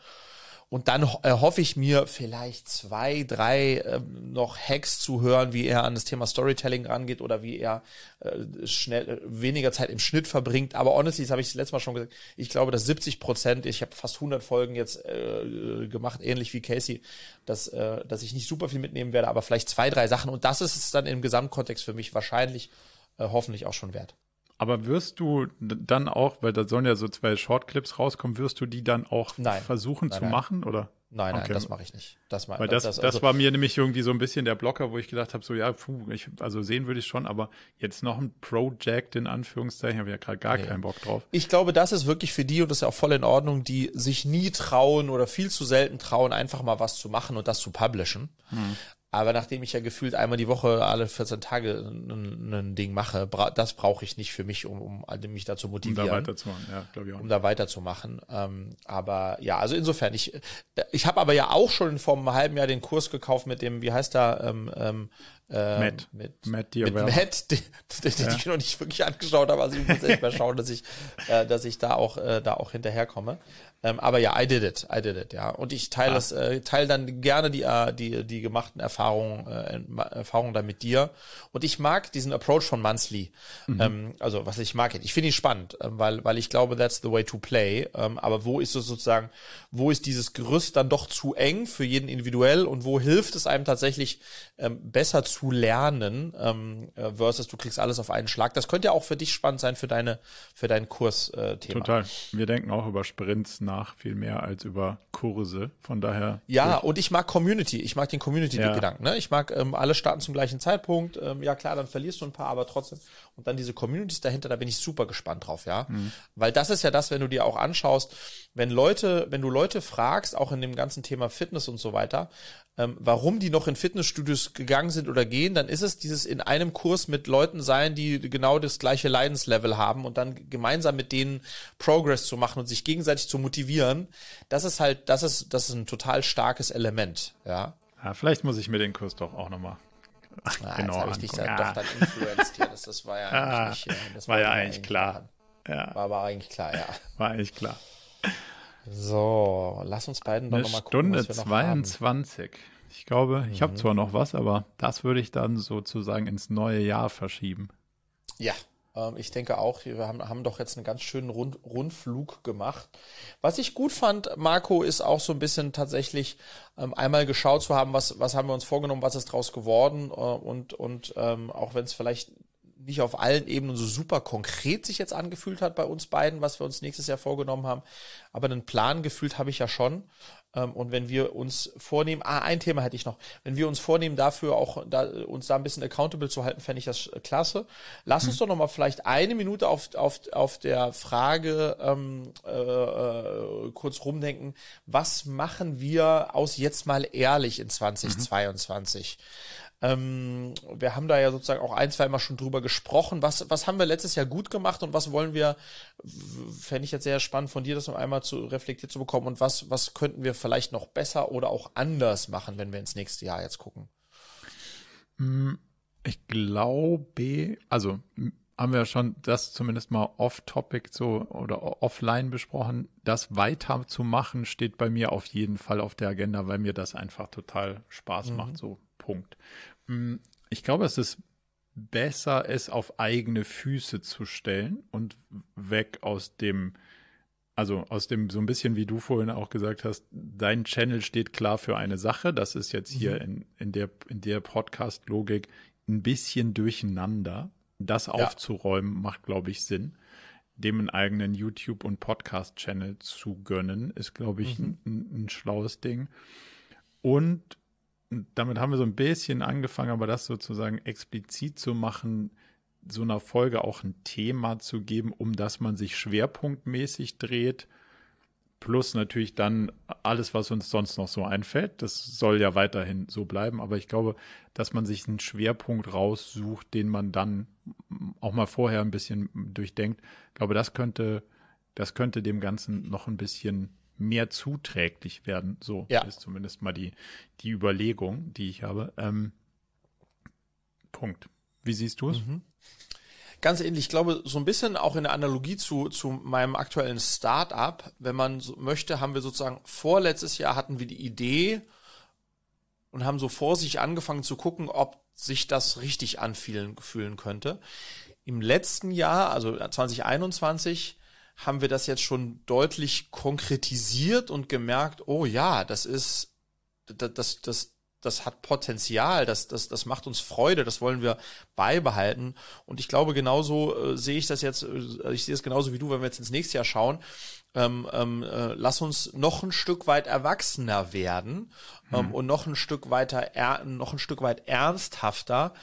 Und dann äh, hoffe ich mir vielleicht zwei, drei äh, noch Hacks zu hören, wie er an das Thema Storytelling rangeht oder wie er äh, schnell äh, weniger Zeit im Schnitt verbringt. Aber honestly, das habe ich das letzte Mal schon gesagt, ich glaube, dass 70 Prozent, ich habe fast 100 Folgen jetzt äh, gemacht, ähnlich wie Casey, dass, äh, dass ich nicht super viel mitnehmen werde, aber vielleicht zwei, drei Sachen. Und das ist es dann im Gesamtkontext für mich wahrscheinlich, äh, hoffentlich auch schon wert. Aber wirst du dann auch, weil da sollen ja so zwei Shortclips rauskommen, wirst du die dann auch nein. versuchen nein, zu nein. machen oder? Nein, nein, okay. das mache ich nicht. Das, weil das, das, also, das war mir nämlich irgendwie so ein bisschen der Blocker, wo ich gedacht habe, so ja, puh, ich, also sehen würde ich schon, aber jetzt noch ein Project in Anführungszeichen, habe ich ja gerade gar nee. keinen Bock drauf. Ich glaube, das ist wirklich für die und das ist ja auch voll in Ordnung, die sich nie trauen oder viel zu selten trauen, einfach mal was zu machen und das zu publishen. Hm. Aber nachdem ich ja gefühlt einmal die Woche alle 14 Tage ein, ein Ding mache, bra das brauche ich nicht für mich, um, um mich da zu motivieren. Um da weiterzumachen, ja, glaube ich auch. Um da weiterzumachen. Ähm, aber ja, also insofern, ich, ich habe aber ja auch schon vor einem halben Jahr den Kurs gekauft mit dem, wie heißt da, ähm, ähm, ähm, Matt. Mit, Matt, mit Matt, den, den, den ja. ich noch nicht wirklich angeschaut habe. Also ich muss echt mal schauen, dass ich, äh, dass ich da auch, äh, da auch hinterherkomme. Ähm, aber ja, I did it, I did it, ja. Und ich teile ah. das, äh, teile dann gerne die, äh, die, die gemachten Erfahrungen, äh, Erfahrungen da mit dir. Und ich mag diesen Approach von Monthly. Mhm. Ähm, also was ich mag, ich finde ihn spannend, ähm, weil, weil ich glaube, that's the way to play. Ähm, aber wo ist es sozusagen, wo ist dieses Gerüst dann doch zu eng für jeden individuell und wo hilft es einem tatsächlich ähm, besser zu lernen, ähm, äh, versus du kriegst alles auf einen Schlag. Das könnte ja auch für dich spannend sein für deine, für dein Kursthema. Äh, Total. Wir denken auch über Sprints nach viel mehr als über Kurse. Von daher. Ja, und ich mag Community. Ich mag den Community-Gedanken. Ja. Ne? Ich mag ähm, alle starten zum gleichen Zeitpunkt. Ähm, ja klar, dann verlierst du ein paar, aber trotzdem. Und dann diese Communities dahinter, da bin ich super gespannt drauf, ja. Mhm. Weil das ist ja das, wenn du dir auch anschaust, wenn Leute, wenn du Leute fragst, auch in dem ganzen Thema Fitness und so weiter, ähm, warum die noch in Fitnessstudios gegangen sind oder gehen, dann ist es dieses in einem Kurs mit Leuten sein, die genau das gleiche Leidenslevel haben und dann gemeinsam mit denen Progress zu machen und sich gegenseitig zu motivieren. Das ist halt, das ist, das ist ein total starkes Element, ja. Ja, vielleicht muss ich mir den Kurs doch auch nochmal Ah, genau, jetzt ich dich da ja. doch dann influenced hier. Das, das war ja ah, eigentlich nicht, das war, war ja eigentlich klar. Ja. War aber eigentlich klar, ja. War eigentlich klar. So, lass uns beiden doch nochmal gucken. Stunde was wir 22. Haben. Ich glaube, mhm. ich habe zwar noch was, aber das würde ich dann sozusagen ins neue Jahr verschieben. Ja, ähm, ich denke auch, wir haben, haben doch jetzt einen ganz schönen Rund, Rundflug gemacht. Was ich gut fand, Marco, ist auch so ein bisschen tatsächlich ähm, einmal geschaut zu haben, was, was haben wir uns vorgenommen, was ist draus geworden äh, und, und ähm, auch wenn es vielleicht nicht auf allen Ebenen so super konkret sich jetzt angefühlt hat bei uns beiden, was wir uns nächstes Jahr vorgenommen haben. Aber einen Plan gefühlt habe ich ja schon. Ähm, und wenn wir uns vornehmen, ah, ein Thema hätte ich noch, wenn wir uns vornehmen, dafür auch da, uns da ein bisschen accountable zu halten, fände ich das klasse. Lass mhm. uns doch nochmal vielleicht eine Minute auf, auf, auf der Frage ähm, äh, äh, kurz rumdenken, was machen wir aus jetzt mal ehrlich in 2022? Mhm. Ähm, wir haben da ja sozusagen auch ein, zwei Mal schon drüber gesprochen. Was, was haben wir letztes Jahr gut gemacht und was wollen wir, fände ich jetzt sehr spannend von dir, das noch einmal zu reflektiert zu bekommen und was, was könnten wir vielleicht noch besser oder auch anders machen, wenn wir ins nächste Jahr jetzt gucken? Mm, ich glaube, also haben wir schon das zumindest mal off-topic so oder offline besprochen. Das weiterzumachen steht bei mir auf jeden Fall auf der Agenda, weil mir das einfach total Spaß mhm. macht. So Punkt. Mm, ich glaube, es ist besser, es auf eigene Füße zu stellen und weg aus dem, also aus dem, so ein bisschen wie du vorhin auch gesagt hast, dein Channel steht klar für eine Sache. Das ist jetzt hier mhm. in, in der, in der Podcast-Logik ein bisschen durcheinander. Das ja. aufzuräumen macht, glaube ich, Sinn. Dem einen eigenen YouTube- und Podcast-Channel zu gönnen, ist, glaube ich, mhm. ein, ein schlaues Ding. Und damit haben wir so ein bisschen angefangen, aber das sozusagen explizit zu machen, so einer Folge auch ein Thema zu geben, um das man sich schwerpunktmäßig dreht. Plus natürlich dann alles, was uns sonst noch so einfällt. Das soll ja weiterhin so bleiben. Aber ich glaube, dass man sich einen Schwerpunkt raussucht, den man dann auch mal vorher ein bisschen durchdenkt. Ich glaube, das könnte, das könnte dem Ganzen noch ein bisschen mehr zuträglich werden. So ja. ist zumindest mal die, die Überlegung, die ich habe. Ähm, Punkt. Wie siehst du es? Mhm. Ganz ähnlich, ich glaube, so ein bisschen auch in der Analogie zu, zu meinem aktuellen Start-up, wenn man so möchte, haben wir sozusagen vorletztes Jahr hatten wir die Idee und haben so vor sich angefangen zu gucken, ob sich das richtig anfühlen fühlen könnte. Im letzten Jahr, also 2021, haben wir das jetzt schon deutlich konkretisiert und gemerkt, oh ja, das ist, das, das, das, das hat Potenzial, das, das, das macht uns Freude, das wollen wir beibehalten. Und ich glaube, genauso äh, sehe ich das jetzt, äh, ich sehe es genauso wie du, wenn wir jetzt ins nächste Jahr schauen. Ähm, ähm, äh, lass uns noch ein Stück weit erwachsener werden ähm, hm. und noch ein Stück weiter, noch ein Stück weit ernsthafter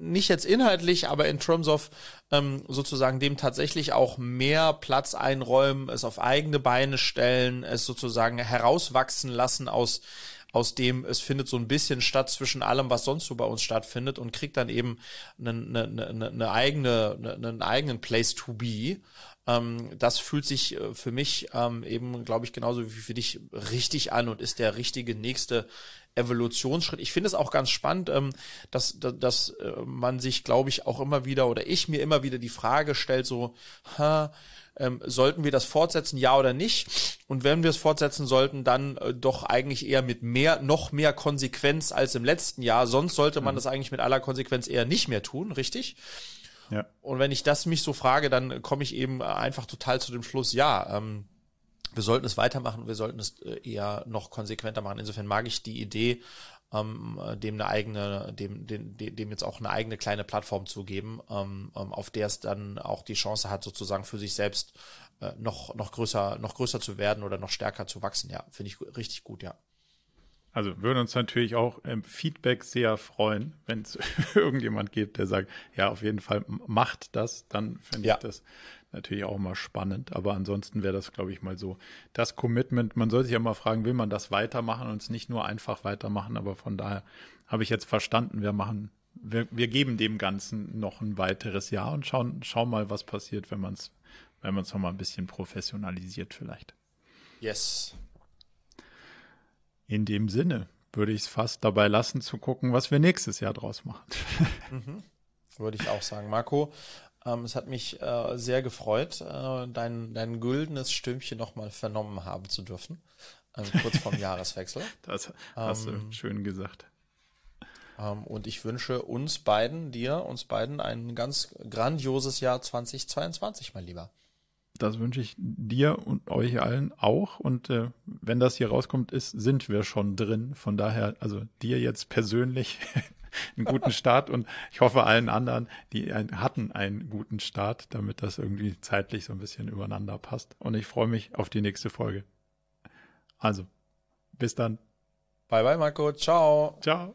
nicht jetzt inhaltlich, aber in terms of ähm, sozusagen dem tatsächlich auch mehr Platz einräumen, es auf eigene Beine stellen, es sozusagen herauswachsen lassen aus aus dem es findet so ein bisschen statt zwischen allem, was sonst so bei uns stattfindet und kriegt dann eben eine, eine, eine, eine eigene, einen eigenen Place to be. Ähm, das fühlt sich äh, für mich ähm, eben, glaube ich, genauso wie für dich richtig an und ist der richtige nächste Evolutionsschritt. Ich finde es auch ganz spannend, ähm, dass, dass, äh, man sich, glaube ich, auch immer wieder oder ich mir immer wieder die Frage stellt, so, ha, sollten wir das fortsetzen, ja oder nicht? Und wenn wir es fortsetzen sollten, dann äh, doch eigentlich eher mit mehr, noch mehr Konsequenz als im letzten Jahr. Sonst sollte man mhm. das eigentlich mit aller Konsequenz eher nicht mehr tun, richtig? Ja. Und wenn ich das mich so frage, dann komme ich eben einfach total zu dem Schluss, ja, ähm, wir sollten es weitermachen, wir sollten es äh, eher noch konsequenter machen. Insofern mag ich die Idee ähm, dem eine eigene, dem, dem, dem jetzt auch eine eigene kleine Plattform zu geben, ähm, ähm, auf der es dann auch die Chance hat, sozusagen für sich selbst äh, noch, noch größer, noch größer zu werden oder noch stärker zu wachsen. Ja, finde ich richtig gut, ja. Also würden uns natürlich auch im Feedback sehr freuen, wenn es irgendjemand gibt, der sagt, ja, auf jeden Fall macht das, dann finde ja. ich das natürlich auch mal spannend. Aber ansonsten wäre das, glaube ich, mal so das Commitment. Man soll sich ja mal fragen, will man das weitermachen und es nicht nur einfach weitermachen. Aber von daher habe ich jetzt verstanden, wir machen, wir, wir geben dem Ganzen noch ein weiteres Jahr und schauen, schauen mal, was passiert, wenn man es, wenn man es nochmal ein bisschen professionalisiert vielleicht. Yes. In dem Sinne würde ich es fast dabei lassen zu gucken, was wir nächstes Jahr draus machen. Mhm. Würde ich auch sagen. Marco, ähm, es hat mich äh, sehr gefreut, äh, dein, dein güldenes Stimmchen nochmal vernommen haben zu dürfen, ähm, kurz vorm Jahreswechsel. Das hast ähm, du schön gesagt. Ähm, und ich wünsche uns beiden, dir, uns beiden ein ganz grandioses Jahr 2022, mein Lieber. Das wünsche ich dir und euch allen auch. Und äh, wenn das hier rauskommt, ist, sind wir schon drin. Von daher, also dir jetzt persönlich einen guten Start und ich hoffe allen anderen, die ein, hatten einen guten Start, damit das irgendwie zeitlich so ein bisschen übereinander passt. Und ich freue mich auf die nächste Folge. Also, bis dann. Bye bye, Marco. Ciao. Ciao.